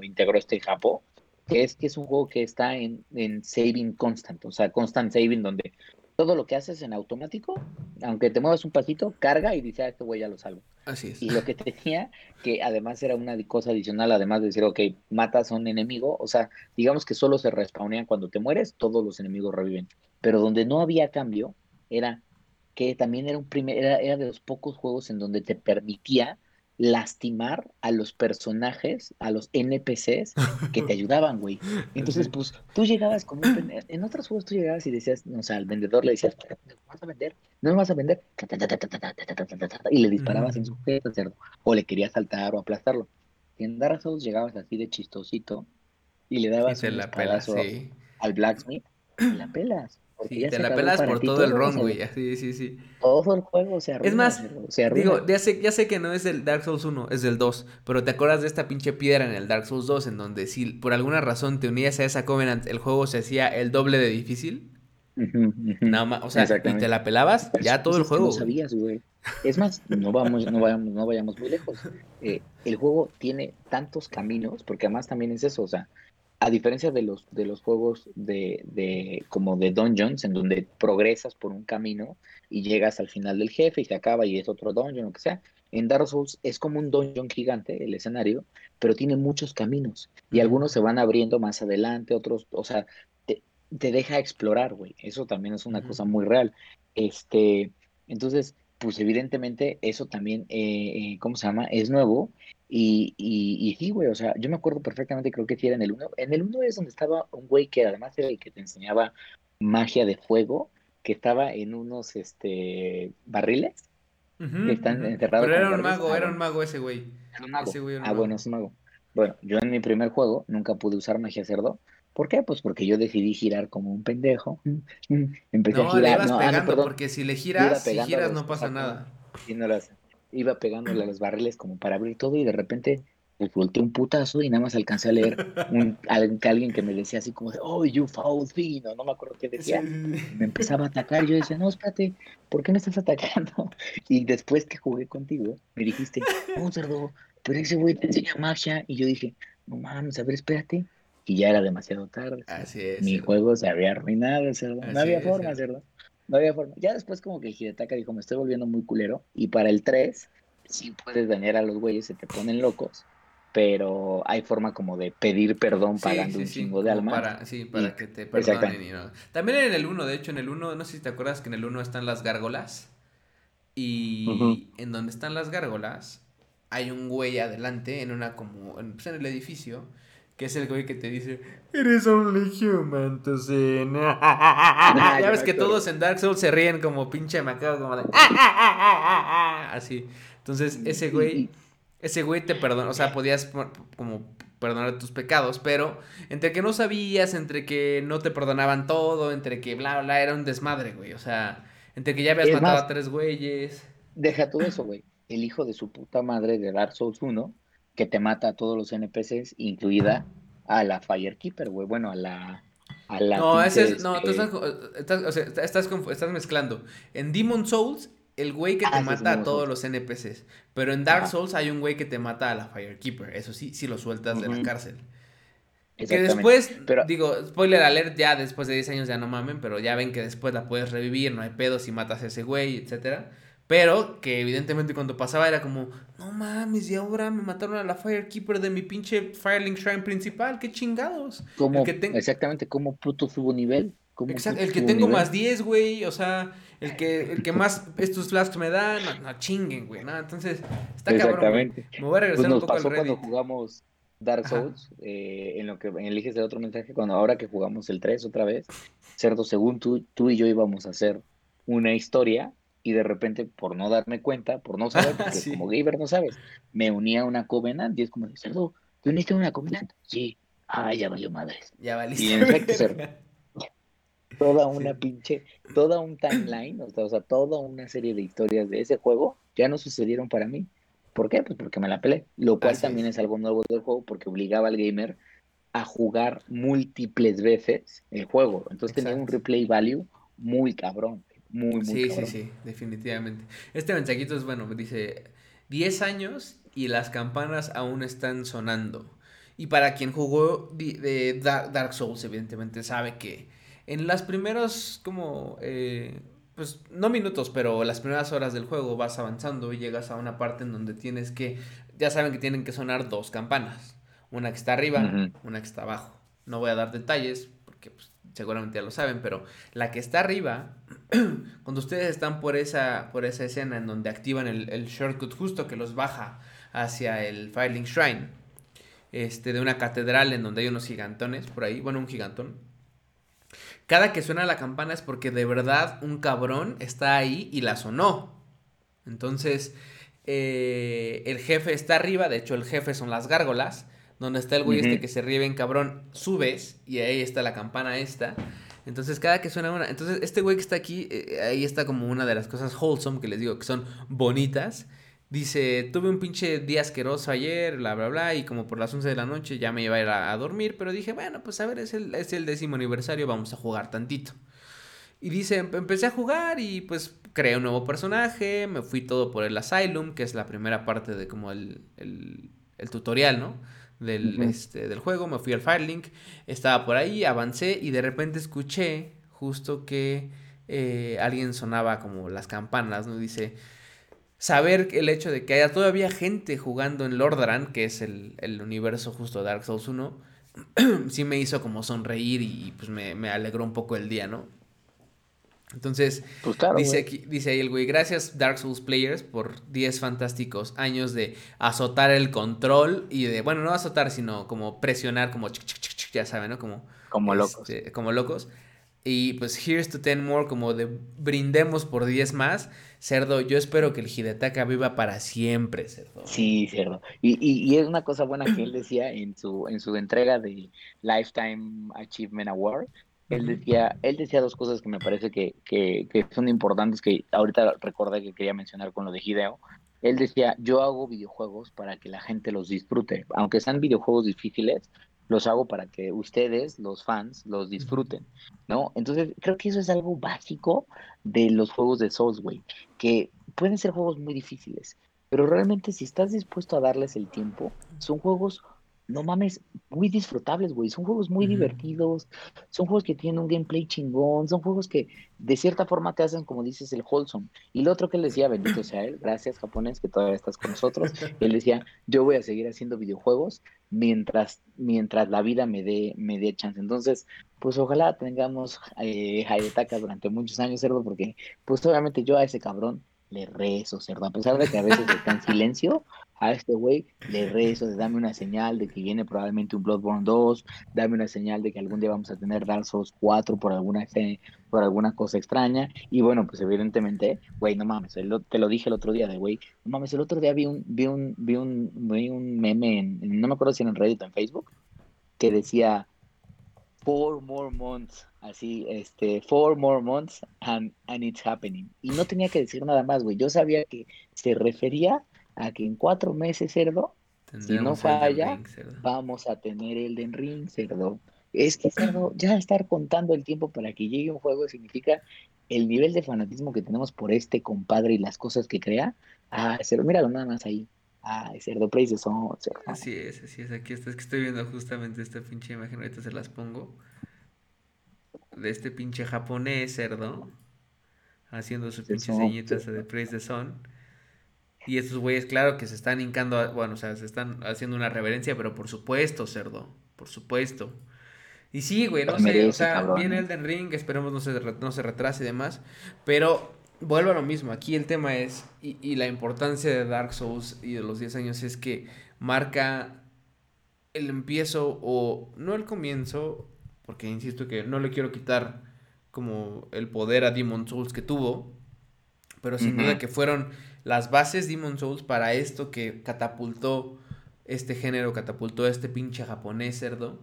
integró, este Japón, que es que es un juego que está en, en saving constant, o sea, constant saving, donde todo lo que haces en automático, aunque te muevas un pasito, carga y dice, ah, este güey ya lo salvo. Así es. Y lo que tenía, que además era una cosa adicional, además de decir, ok, matas a un enemigo, o sea, digamos que solo se respawnean cuando te mueres, todos los enemigos reviven. Pero donde no había cambio, era que también era un primer, era, era de los pocos juegos en donde te permitía lastimar a los personajes, a los NPCs que te ayudaban, güey. Entonces, pues, tú llegabas como un En otros juegos tú llegabas y decías, o sea, al vendedor le decías, ¿no vas a vender? ¿No me vas a vender? Y le disparabas en su jefe, cerdo. O le querías saltar o aplastarlo. Y en Dark Souls llegabas así de chistosito y le dabas un al blacksmith y la pelas. Sí, te la pelas por todo, el ron, güey. Sí, sí, sí. Todo el juego se arruina. Es más, digo, ya sé, ya sé que no es el Dark Souls 1, es del 2. Pero te acuerdas de esta pinche piedra en el Dark Souls 2, en donde si por alguna razón te unías a esa Covenant, el juego se hacía el doble de difícil. Nada más, o sea, y te la pelabas, ya todo el juego. No sabías, güey. Es más, no vamos, no vayamos, no vayamos muy lejos. Eh, el juego tiene tantos caminos, porque además también es eso, o sea, a diferencia de los, de los juegos de, de, como de dungeons, en donde progresas por un camino y llegas al final del jefe y se acaba y es otro dungeon, lo que sea, en Dark Souls es como un dungeon gigante el escenario, pero tiene muchos caminos y algunos se van abriendo más adelante, otros, o sea, te, deja explorar, güey. Eso también es una cosa muy real. Este, entonces, pues evidentemente eso también, eh, eh, ¿cómo se llama? Es nuevo y, y, sí, güey, o sea, yo me acuerdo perfectamente, creo que sí era en el 1. En el 1 es donde estaba un güey que además era el que te enseñaba magia de fuego, que estaba en unos este barriles que están enterrados. Pero era un mago, era un mago ese güey. Era un mago. ah, bueno, es un mago. Bueno, yo en mi primer juego nunca pude usar magia cerdo. ¿Por qué? Pues porque yo decidí girar como un pendejo. Empecé a girar. Le ibas no, ah, pegando, porque si le giras, si giras no pasa nada. Y no lo hace iba pegándole a los barriles como para abrir todo y de repente pues volteé un putazo y nada más alcancé a leer un, alguien que me decía así como de, oh, you foul thing, no, me acuerdo qué decía. Me empezaba a atacar, yo decía, no, espérate, ¿por qué me estás atacando? Y después que jugué contigo, me dijiste, no, cerdo, pero ese güey te enseña magia. Y yo dije, no mames, a ver, espérate. Y ya era demasiado tarde. Así es. Mi juego se había arruinado, cerdo. no había forma, cerdo. No había forma. Ya después como que Hidetaka dijo, me estoy volviendo muy culero. Y para el 3, sí puedes dañar a los güeyes, se te ponen locos. Pero hay forma como de pedir perdón pagando un chingo de alma. Para, sí, para que te perdonen. También en el 1, de hecho, en el 1, no sé si te acuerdas que en el 1 están las gárgolas. Y en donde están las gárgolas, hay un güey adelante en una como, en, pues en el edificio que es el güey que te dice, eres only human to sin. ya ves que todos en Dark Souls se ríen como pinche macabro, como de... Así. Entonces, ese güey, ese güey te perdona, o sea, podías como perdonar tus pecados, pero entre que no sabías, entre que no te perdonaban todo, entre que bla, bla, era un desmadre, güey. O sea, entre que ya habías matado a tres güeyes. Deja todo eso, güey. El hijo de su puta madre de Dark Souls 1, que te mata a todos los NPCs, incluida a la Firekeeper, güey. Bueno, a la. A la no, ese es. No, tú estás, estás, o sea, estás, estás mezclando. En Demon Souls el güey que te ah, mata a todos los NPCs. Pero en Dark Souls hay un güey que te mata a la Firekeeper. Eso sí, si lo sueltas de la cárcel. Que después, digo, spoiler alert, ya después de 10 años ya no mamen, pero ya ven que después la puedes revivir, no hay pedo si matas a ese güey, etcétera. Pero que evidentemente cuando pasaba era como, no mames, y ahora me mataron a la Firekeeper de mi pinche Firelink Shrine principal, qué chingados. Exactamente, como puto subo nivel. Exacto, el que tengo más 10, güey, o sea, el que, el que más estos flasks me dan, no, chinguen, güey, ¿no? Entonces, está cabrón. Me voy a regresar pues un poco pasó al cuando jugamos Dark Souls, eh, en lo que eliges el otro mensaje, cuando ahora que jugamos el 3 otra vez, cerdo, según tú, tú y yo íbamos a hacer una historia y de repente, por no darme cuenta, por no saber, porque como gamer no sabes, me unía a una Covenant y es como, cerdo, ¿tú uniste a una Covenant? Sí. Ah, ya valió madres. Ya valiste. Y en efecto, cerdo, toda una pinche, toda un timeline, o sea, toda una serie de historias de ese juego ya no sucedieron para mí. ¿Por qué? Pues porque me la pelé, lo cual también es. algo nuevo del juego porque obligaba al gamer a jugar múltiples veces el juego. Entonces tenía un replay value muy cabrón, muy, muy sí, cabrón. Sí, sí, definitivamente. Este mensajito es bueno, me dice 10 años y las campanas aún están sonando. Y para quien jugó de Dark Souls, evidentemente sabe que en las primeros como... Eh, pues no minutos, pero las primeras horas del juego vas avanzando y llegas a una parte en donde tienes que, ya saben que tienen que sonar dos campanas, una que está arriba, una que está abajo. No voy a dar detalles porque pues, seguramente ya lo saben, pero la que está arriba, cuando ustedes están por esa, por esa escena en donde activan el, shortcut justo que los baja hacia el Filing Shrine, este, de una catedral en donde hay unos gigantones por ahí, bueno, un gigantón, cada que suena la campana es porque de verdad un cabrón está ahí y la sonó. Entonces, eh, el jefe está arriba, de hecho el jefe son las gárgolas, donde está el güey este que se ríe bien cabrón, subes y ahí está la campana esta. Entonces, cada que suena una... Entonces, este güey que está aquí, eh, ahí está como una de las cosas wholesome que les digo, que son bonitas. Dice, tuve un pinche día asqueroso ayer, bla, bla, bla, y como por las 11 de la noche ya me iba a ir a, dormir, pero dije, bueno, pues a ver, es el, es el décimo aniversario, vamos a jugar tantito. Y dice, empecé a jugar y pues creé un nuevo personaje, me fui todo por el Asylum, que es la primera parte de como el, el, el tutorial, ¿no? Del, este, del juego, me fui al Firelink, estaba por ahí, avancé y de repente escuché justo que eh, alguien sonaba como las campanas, ¿no? Dice saber el hecho de que haya todavía gente jugando en Lordaeron, que es el, universo justo de Dark Souls 1, sí me hizo como sonreír y pues me, alegró un poco el día, ¿no? Entonces, pues dice, aquí, dice ahí el güey, gracias Dark Souls Players por 10 fantásticos años de azotar el control y de, bueno, no azotar, sino como presionar, como, ya saben, ¿no? Como, como locos. Este, como locos. Y pues here's to 10 more, como de brindemos por 10 más. Cerdo, yo espero que el Hidetaka viva para siempre, Cerdo. Sí, Cerdo. Y, y, es una cosa buena que él decía en su, en su entrega de Lifetime Achievement Award. Él decía, él decía dos cosas que me parece que, que, que son importantes, que ahorita recordé que quería mencionar con lo de Hideo. Él decía, yo hago videojuegos para que la gente los disfrute. Aunque sean videojuegos difíciles, los hago para que ustedes, los fans, los disfruten, ¿no? Entonces, creo que eso es algo básico de los juegos de Soulsway, que pueden ser juegos muy difíciles, pero realmente si estás dispuesto a darles el tiempo, son juegos no mames, muy disfrutables, güey. Son juegos muy divertidos, son juegos que tienen un gameplay chingón, son juegos que de cierta forma te hacen, como dices, el wholesome. Y lo otro que él decía, bendito sea él, gracias japonés que todavía estás con nosotros. él decía, yo voy a seguir haciendo videojuegos mientras, mientras la vida me dé, me dé chance. Entonces, pues ojalá tengamos eh, Hayataka durante muchos años, cerdo, porque pues obviamente yo a ese cabrón le rezo, cerdo. A pesar de que a veces está en silencio, a este güey le rezo, dame una señal de que viene probablemente un Bloodborne 2, dame una señal de que algún día vamos a tener Dark Souls 4 por alguna, por alguna cosa extraña. Y bueno, pues evidentemente, güey, no mames, te lo dije el otro día de güey, no mames, el otro día vi un, vi un, vi un, vi un meme, en, no me acuerdo si en Reddit o en Facebook, que decía, four more months, así, este, four more months and, and it's happening. Y no tenía que decir nada más, güey. Yo sabía que se refería a que en cuatro meses, cerdo, si no falla, vamos a tener el Den Ring, cerdo. Es que, cerdo, ya estar contando el tiempo para que llegue un juego significa el nivel de fanatismo que tenemos por este compadre y las cosas que crea. Ah, cerdo, míralo nada más ahí. Ah, cerdo, praise son, cerdo. Así es, así es. Aquí está, es que estoy viendo justamente esta pinche imagen, ahorita se las pongo. De este pinche japonés, cerdo. Haciendo su pinche señitas de Praise the Son. Y estos güeyes, claro que se están hincando, bueno, o sea, se están haciendo una reverencia, pero por supuesto, cerdo, por supuesto. Y sí, güey, no sé, o sea, viene Elden Ring, esperemos no se, no se retrase y demás, pero vuelvo a lo mismo, aquí el tema es, y, y la importancia de Dark Souls y de los 10 años es que marca el empiezo o no el comienzo, porque insisto que no le quiero quitar como el poder a Demon Souls que tuvo, pero sin duda que fueron las bases Demon Souls para esto que catapultó este género, catapultó este pinche japonés cerdo.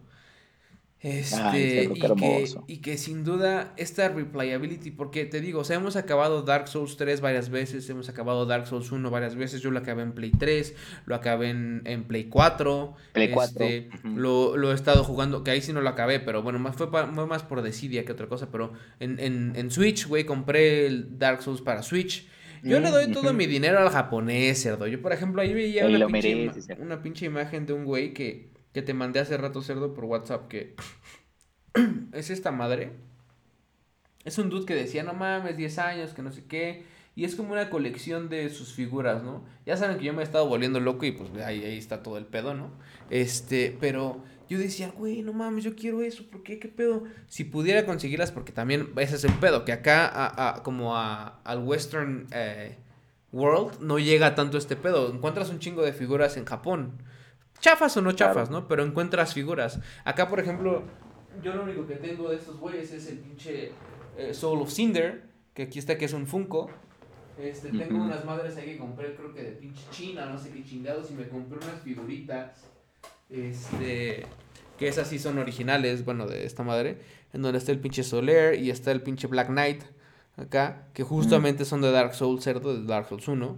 Este, y, que, y, que, sin duda esta replayability, porque te digo, o sea, hemos acabado Dark Souls 3 varias veces, hemos acabado Dark Souls 1 varias veces, yo lo acabé en Play 3, lo acabé en, Play 4, Play 4. Este, lo, he estado jugando, que ahí sí no lo acabé, pero bueno, más fue, más por desidia que otra cosa, pero en, en, en Switch, güey, compré el Dark Souls para Switch yo le doy todo mi dinero al japonés, cerdo. Yo, por ejemplo, ahí veía una pinche, una pinche, imagen de un güey que, que te mandé hace rato, cerdo, por WhatsApp, que es esta madre. Es un dude que decía, no mames, 10 años, que no sé qué. Y es como una colección de sus figuras, ¿no? Ya saben que yo me he estado volviendo loco y pues ahí, ahí está todo el pedo, ¿no? Este, pero yo decía, güey, no mames, yo quiero eso, ¿por qué? ¿Qué pedo? Si pudiera conseguirlas, porque también ese es el pedo, que acá, a, como a, al Western eh, World, no llega tanto este pedo. Encuentras un chingo de figuras en Japón. Chafas o no chafas, ¿no? Pero encuentras figuras. Acá, por ejemplo, yo lo único que tengo de estos güeyes es el pinche eh, Soul of Cinder, que aquí está, que es un Funko. Este, tengo unas madres ahí que compré, creo que de pinche China, no sé qué chingados, y me compré unas figuritas este. Que esas sí son originales, bueno, de esta madre. En donde está el pinche Soler y está el pinche Black Knight. Acá. Que justamente son de Dark Souls, cerdo, de Dark Souls 1.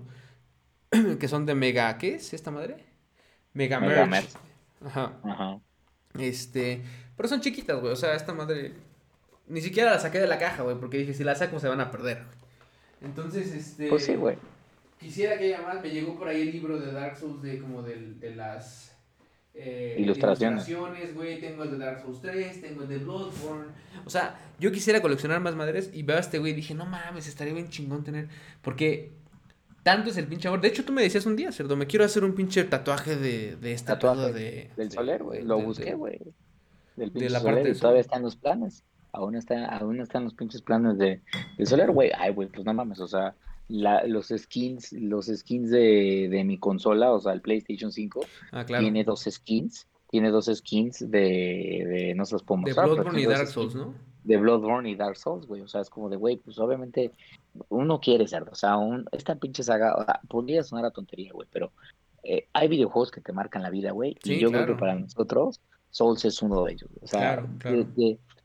que son de Mega. ¿Qué es esta madre? Mega, Merge. Ajá. Ajá. Este. Pero son chiquitas, güey. O sea, esta madre. Ni siquiera la saqué de la caja, güey. Porque dije, si la saco se van a perder. Entonces, este. Pues sí, güey. Quisiera que haya más. Me llegó por ahí el libro de Dark Souls de como de, de las eh, ilustraciones. güey, tengo el de Dark Souls 3, tengo el de Bloodborne. O sea, yo quisiera coleccionar más madres y veo a este güey y dije, no mames, estaría bien chingón tener. Porque tanto es el pinche amor. De hecho, tú me decías un día, cerdo, me quiero hacer un pinche tatuaje de, de esta tatuaje de, del Soler, güey. Lo busqué, güey. Del pinche de la parte todavía están los planes. Aún, está, aún están los pinches planes de, del Soler, güey. Ay, güey, pues no mames, o sea la, los skins, los skins de, de, mi consola, o sea, el PlayStation 5, ah, tiene dos skins, tiene dos skins de, de no se los De Bloodborne y Dark Souls, ¿no? De Bloodborne y Dark Souls, güey, o sea, es como de, güey, pues obviamente uno quiere ser, o sea, un, esta pinche saga, o sea, podría sonar a tontería, güey, pero eh, hay videojuegos que te marcan la vida, güey, y yo creo que para nosotros Souls es uno de ellos, o sea,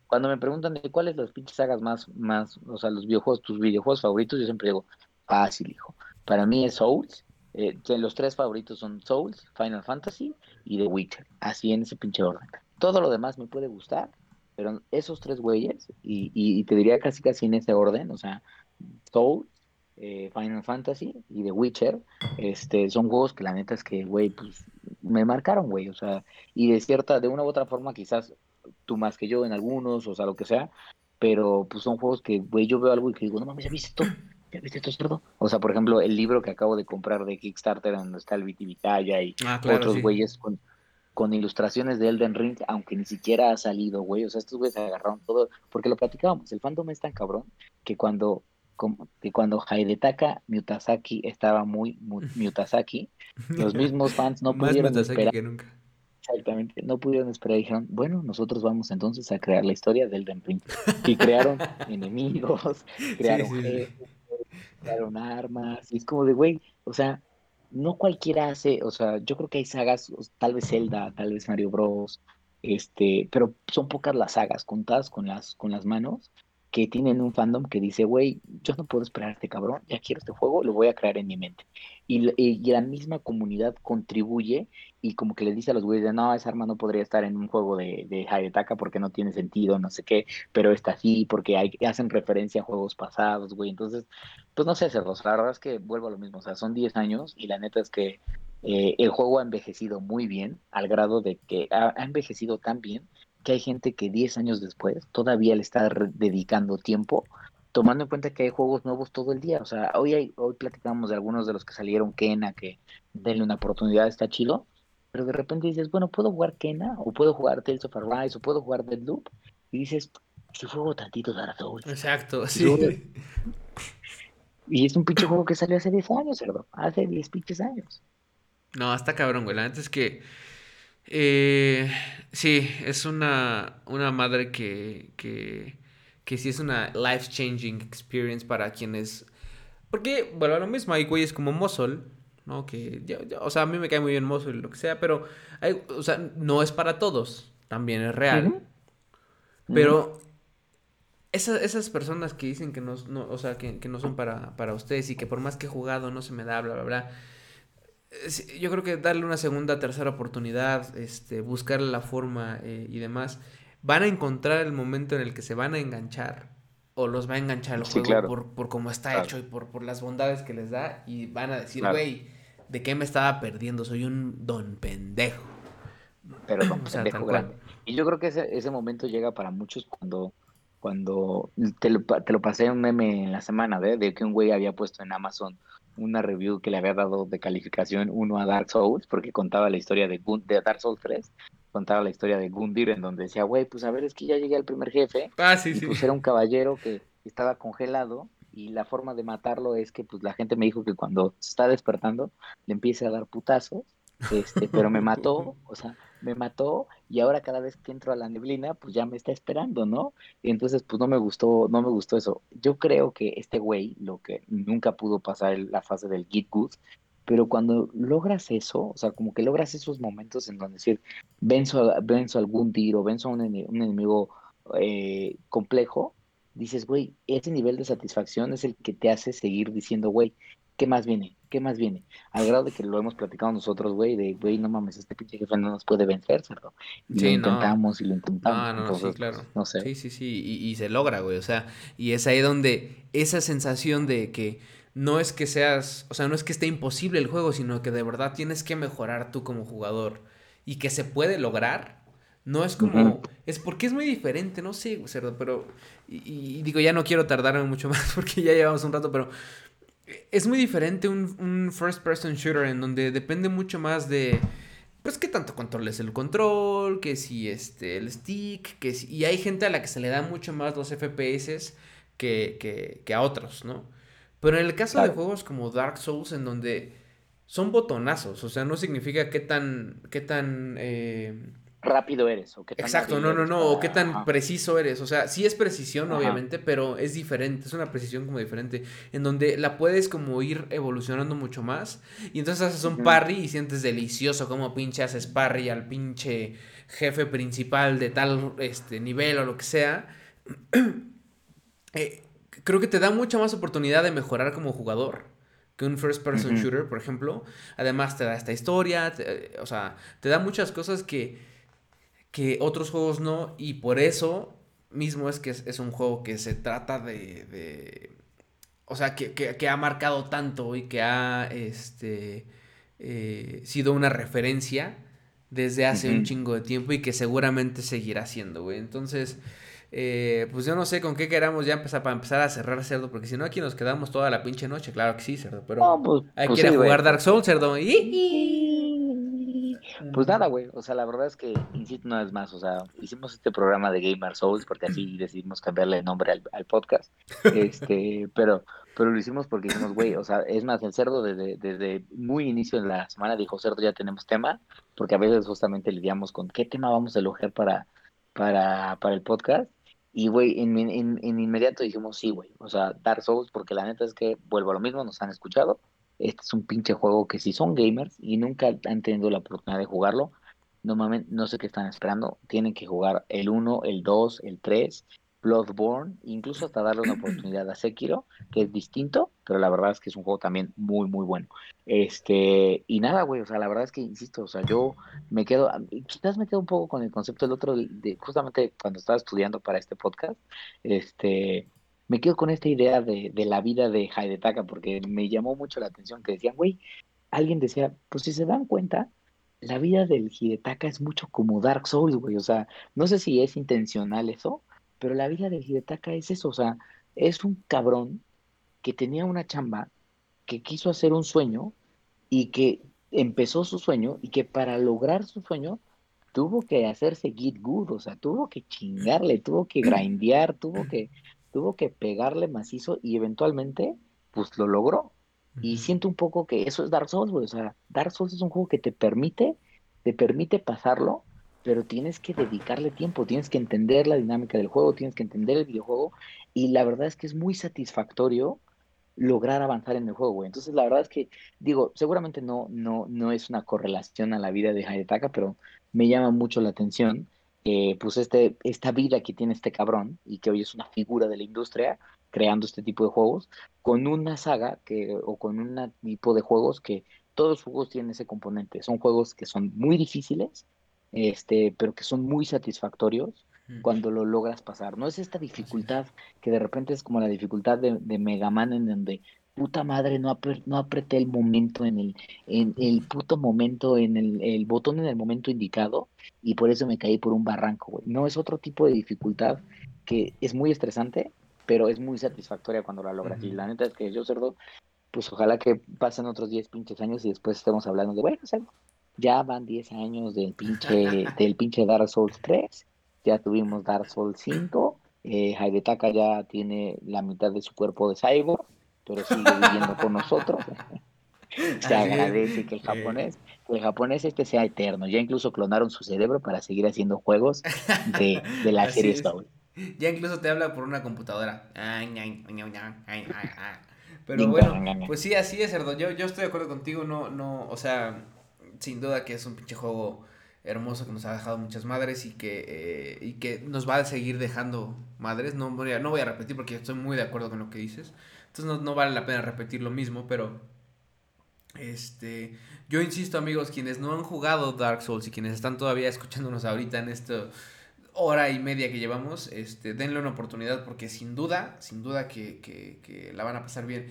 cuando me preguntan de cuáles las pinches sagas más, más, o sea, los videojuegos, tus videojuegos favoritos, yo siempre digo, Fácil, hijo. Para mí es Souls. Eh, los tres favoritos son Souls, Final Fantasy y The Witcher. Así en ese pinche orden. Todo lo demás me puede gustar, pero esos tres güeyes, y, y, te diría casi casi en ese orden, o sea, Souls, eh, Final Fantasy y The Witcher, este, son juegos que la neta es que, güey, pues me marcaron, güey, o sea, y de cierta, de una u otra forma, quizás tú más que yo en algunos, o sea, lo que sea, pero pues son juegos que, güey, yo veo algo y que digo, no mames, ¿ya viste esto? viste esto O sea, por ejemplo, el libro que acabo de comprar de Kickstarter, donde está el Vitivitaya y ah, otros güeyes con, con ilustraciones de Elden Ring, aunque ni siquiera ha salido, güey. O sea, estos güeyes agarraron todo, porque lo platicábamos, el fandom es tan cabrón que cuando como que cuando Haidetaka Mutasaki estaba muy Mutasaki, los mismos fans no pudieron esperar. Que nunca. Exactamente, no pudieron esperar y dijeron, bueno, nosotros vamos entonces a crear la historia del Ring. Y crearon enemigos, crearon crearon armas, y es como de, güey, o sea, no cualquiera hace, o sea, yo creo que hay sagas, tal vez Zelda, tal vez Mario Bros, este, pero son pocas las sagas contadas con las, con las manos que tienen un fandom que dice, güey, yo no puedo esperar este cabrón, ya quiero este juego, lo voy a crear en mi mente. Y, y, la misma comunidad contribuye y como que le dice a los güeyes, no, esa arma no podría estar en un juego de, de Hayataka porque no tiene sentido, no sé qué, pero está así porque hay, hacen referencia a juegos pasados, güey. Entonces, pues no sé, Cerros, la verdad es que vuelvo a lo mismo, o sea, son 10 años y la neta es que eh, el juego ha envejecido muy bien, al grado de que ha envejecido tan bien que hay gente que 10 años después todavía le está dedicando tiempo, tomando en cuenta que hay juegos nuevos todo el día. O sea, hoy, hay, hoy platicamos de algunos de los que salieron Kena, que denle una oportunidad, está chido, pero de repente dices, bueno, puedo jugar Kena, o puedo jugar Tales of Arise, o puedo jugar Deadloop, y dices, si juego tantito Dark Souls. Exacto, sí. Y es un pinche juego que salió hace 10 años, cerdo. Hace 10 pinches años. No, hasta cabrón, güey. Antes que eh, sí, es una, una madre que, que, que sí es una life-changing experience para quienes... Porque, bueno, lo mismo hay güeyes como Mosol, ¿no? Que, o sea, a mí me cae muy bien Mosol y lo que sea, pero, hay, o sea, no es para todos, también es real. Pero esas, esas personas que dicen que no, o sea, que, que no son para, para ustedes y que por más que he jugado no se me da, bla, bla, bla yo creo que darle una segunda, tercera oportunidad, este, buscar la forma eh, y demás, van a encontrar el momento en el que se van a enganchar o los va a enganchar el juego por, por cómo está hecho y por, por las bondades que les da y van a decir, güey, ¿de qué me estaba perdiendo? Soy un don pendejo. Pero don pendejo grande. Y yo creo que ese, ese momento llega para muchos cuando cuando te lo, te lo pasé un meme en la semana, ¿ve? de que un güey había puesto en Amazon una review que le había dado de calificación 1 a Dark Souls, porque contaba la historia de, de Dark Souls 3, contaba la historia de Gundir, en donde decía, güey, pues a ver, es que ya llegué al primer jefe, ah, sí, y pues era un caballero que estaba congelado, y la forma de matarlo es que pues la gente me dijo que cuando se está despertando le empiece a dar putazos, este, pero me mató, o sea, me mató y ahora cada vez que entro a la neblina, pues ya me está esperando, ¿no? Y entonces, pues no me gustó, no me gustó eso. Yo creo que este güey, lo que nunca pudo pasar la fase del Git Good, pero cuando logras eso, o sea, como que logras esos momentos en donde decir, venzo, venzo algún tiro, venzo a un, enemigo eh, complejo, dices, güey, ese nivel de satisfacción es el que te hace seguir diciendo, güey, ¿qué más viene? ¿Qué más viene? Al grado de que lo hemos platicado nosotros, güey, de, güey, no mames, este pinche jefe no nos puede vencer, cerdo. Y lo intentamos y lo intentamos. No, no, sí, claro. No sé. Sí, sí, sí, y, se logra, güey, o sea, y es ahí donde esa sensación de que no es que seas, o sea, no es que esté imposible el juego, sino que de verdad tienes que mejorar tú como jugador y que se puede lograr. No es como, es porque es muy diferente, no sé, cerdo, pero, y, y digo, ya no quiero tardarme mucho más porque ya llevamos un rato, pero es muy diferente un, first person shooter en donde depende mucho más de pues qué tanto controles el control, que si este el stick, que si, y hay gente a la que se le da mucho más los FPS que, que, que a otros, ¿no? Pero en el caso de juegos como Dark Souls en donde son botonazos, o sea, no significa qué tan qué tan eh, rápido eres. O qué tan Exacto, no, no, no, o qué tan preciso eres. O sea, sí es precisión, obviamente, pero es diferente, es una precisión como diferente, en donde la puedes como ir evolucionando mucho más. Y entonces haces un parry y sientes delicioso como pinche haces parry al pinche jefe principal de tal este, nivel o lo que sea. Eh, creo que te da mucha más oportunidad de mejorar como jugador que un first person shooter, por ejemplo. Además te da esta historia, o sea, te da muchas cosas que que otros juegos no, y por eso mismo es que es, un juego que se trata de, o sea, que, ha marcado tanto y que ha este, eh, sido una referencia desde hace un chingo de tiempo y que seguramente seguirá siendo, güey. Entonces, eh, pues yo no sé con qué queramos ya empezar para empezar a cerrar cerdo, porque si no aquí nos quedamos toda la pinche noche, claro que sí, cerdo, pero pues, hay pues que ir a jugar Dark Souls, cerdo. Pues nada, güey, o sea, la verdad es que, insisto una vez más, o sea, hicimos este programa de Gamer Souls porque así decidimos cambiarle el nombre al, al podcast, este, pero, pero lo hicimos porque dijimos, güey, o sea, es más, el cerdo desde, desde muy inicio de la semana dijo, cerdo, ya tenemos tema, porque a veces justamente lidiamos con qué tema vamos a elogiar para, para, para el podcast, y, güey, en, en, en inmediato dijimos, sí, güey, o sea, Dark Souls, porque la neta es que, vuelvo a lo mismo, nos han escuchado, este es un pinche juego que si son gamers y nunca han tenido la oportunidad de jugarlo, normalmente no sé qué están esperando, tienen que jugar el 1, el 2, el 3, Bloodborne, incluso hasta darle una oportunidad a Sekiro, que es distinto, pero la verdad es que es un juego también muy, muy bueno. Este, y nada, güey, o sea, la verdad es que, insisto, o sea, yo me quedo, quizás me quedo un poco con el concepto del otro, de, justamente cuando estaba estudiando para este podcast, este, me quedo con esta idea de, de la vida de Haidetaka, porque me llamó mucho la atención que decían, güey, alguien decía, pues si se dan cuenta, la vida del Hidetaka es mucho como Dark Souls, güey, o sea, no sé si es intencional eso, pero la vida del Hidetaka es eso, o sea, es un cabrón que tenía una chamba, que quiso hacer un sueño y que empezó su sueño y que para lograr su sueño tuvo que hacerse git good, o sea, tuvo que chingarle, tuvo que grindear, tuvo que tuvo que pegarle macizo y eventualmente, pues lo logró. Y siento un poco que eso es Dark Souls, güey. O sea, Dark Souls es un juego que te permite, te permite pasarlo, pero tienes que dedicarle tiempo, tienes que entender la dinámica del juego, tienes que entender el videojuego. Y la verdad es que es muy satisfactorio lograr avanzar en el juego, güey. Entonces, la verdad es que, digo, seguramente no, no, no es una correlación a la vida de Hayataka, pero me llama mucho la atención eh, pues este, esta vida que tiene este cabrón y que hoy es una figura de la industria creando este tipo de juegos, con una saga que, o con un tipo de juegos que todos los juegos tienen ese componente. Son juegos que son muy difíciles, este, pero que son muy satisfactorios cuando lo logras pasar. No es esta dificultad que de repente es como la dificultad de, de Mega Man en donde puta madre, no, no apreté el momento en el, en el puto momento, en el, el, botón en el momento indicado y por eso me caí por un barranco, güey. No, es otro tipo de dificultad que es muy estresante, pero es muy satisfactoria cuando la logras. Y la neta es que yo, cerdo, pues ojalá que pasen otros 10 pinches años y después estemos hablando de, bueno, o ya van 10 años del pinche, del pinche Dark Souls 3, ya tuvimos Dark Souls 5, eh, Haidetaka ya tiene la mitad de su cuerpo de cyborg, pero sigue viviendo con nosotros. Se agradece que el japonés, que el japonés este sea eterno. Ya incluso clonaron su cerebro para seguir haciendo juegos de, de la serie Soul. Ya incluso te habla por una computadora. Pero bueno, pues sí, así es, Cerdo. Yo, yo estoy de acuerdo contigo, no, no, o sea, sin duda que es un pinche juego hermoso que nos ha dejado muchas madres y que, eh, y que nos va a seguir dejando madres. No voy, a, no voy a repetir porque estoy muy de acuerdo con lo que dices. Entonces no, vale la pena repetir lo mismo, pero este, yo insisto amigos, quienes no han jugado Dark Souls y quienes están todavía escuchándonos ahorita en esta hora y media que llevamos, este, denle una oportunidad porque sin duda, sin duda que, que, que la van a pasar bien.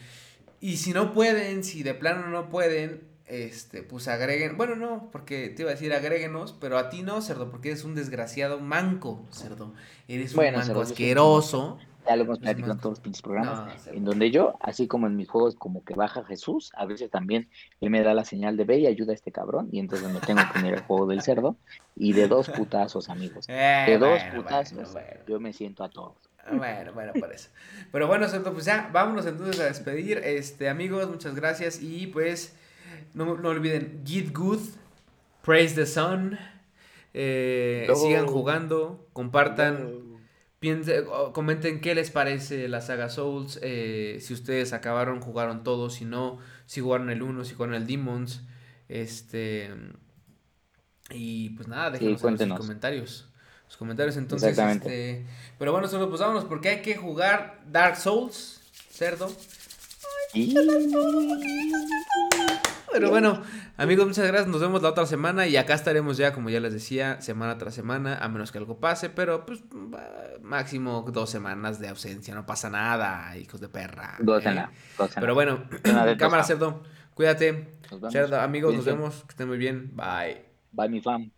Y si no pueden, si de plano no pueden, este, pues agreguen, bueno, no, porque te iba a decir agréguenos, pero a ti no, cerdo, porque eres un desgraciado manco, cerdo. Eres un manco asqueroso ya lo hemos platicado en todos los pinches programas, en donde yo, así como en mis juegos, como que baja Jesús, a veces también él me da la señal de ve y ayuda a este cabrón, y entonces me tengo que unir al juego del cerdo, y de dos putazos, amigos. Eh, de dos putazos, yo me siento a todos. Ah, bueno, bueno, por eso. Pero bueno, cerdo, pues ya, vámonos entonces a despedir. Este, amigos, muchas gracias, y pues, no, no olviden, Get Good, Praise the Sun, eh, sigan jugando, compartan comenten qué les parece la saga Souls, eh, si ustedes acabaron, jugaron todos, si no, si jugaron el 1, si jugaron el Demons, este y pues nada, déjenos en sus comentarios. Los comentarios entonces, este, pero bueno, solo pues vámonos porque hay que jugar Dark Souls, cerdo. Pero bueno, amigos, muchas gracias. Nos vemos la otra semana y acá estaremos ya, como ya les decía, semana tras semana, a menos que algo pase, pero pues máximo dos semanas de ausencia, no pasa nada, hijos de perra. Dos ¿eh? Pero bueno, cámara cerdo, cuídate. Cerdo, amigos, nos vemos, que estén muy bien. Bye. Bye, mi fam.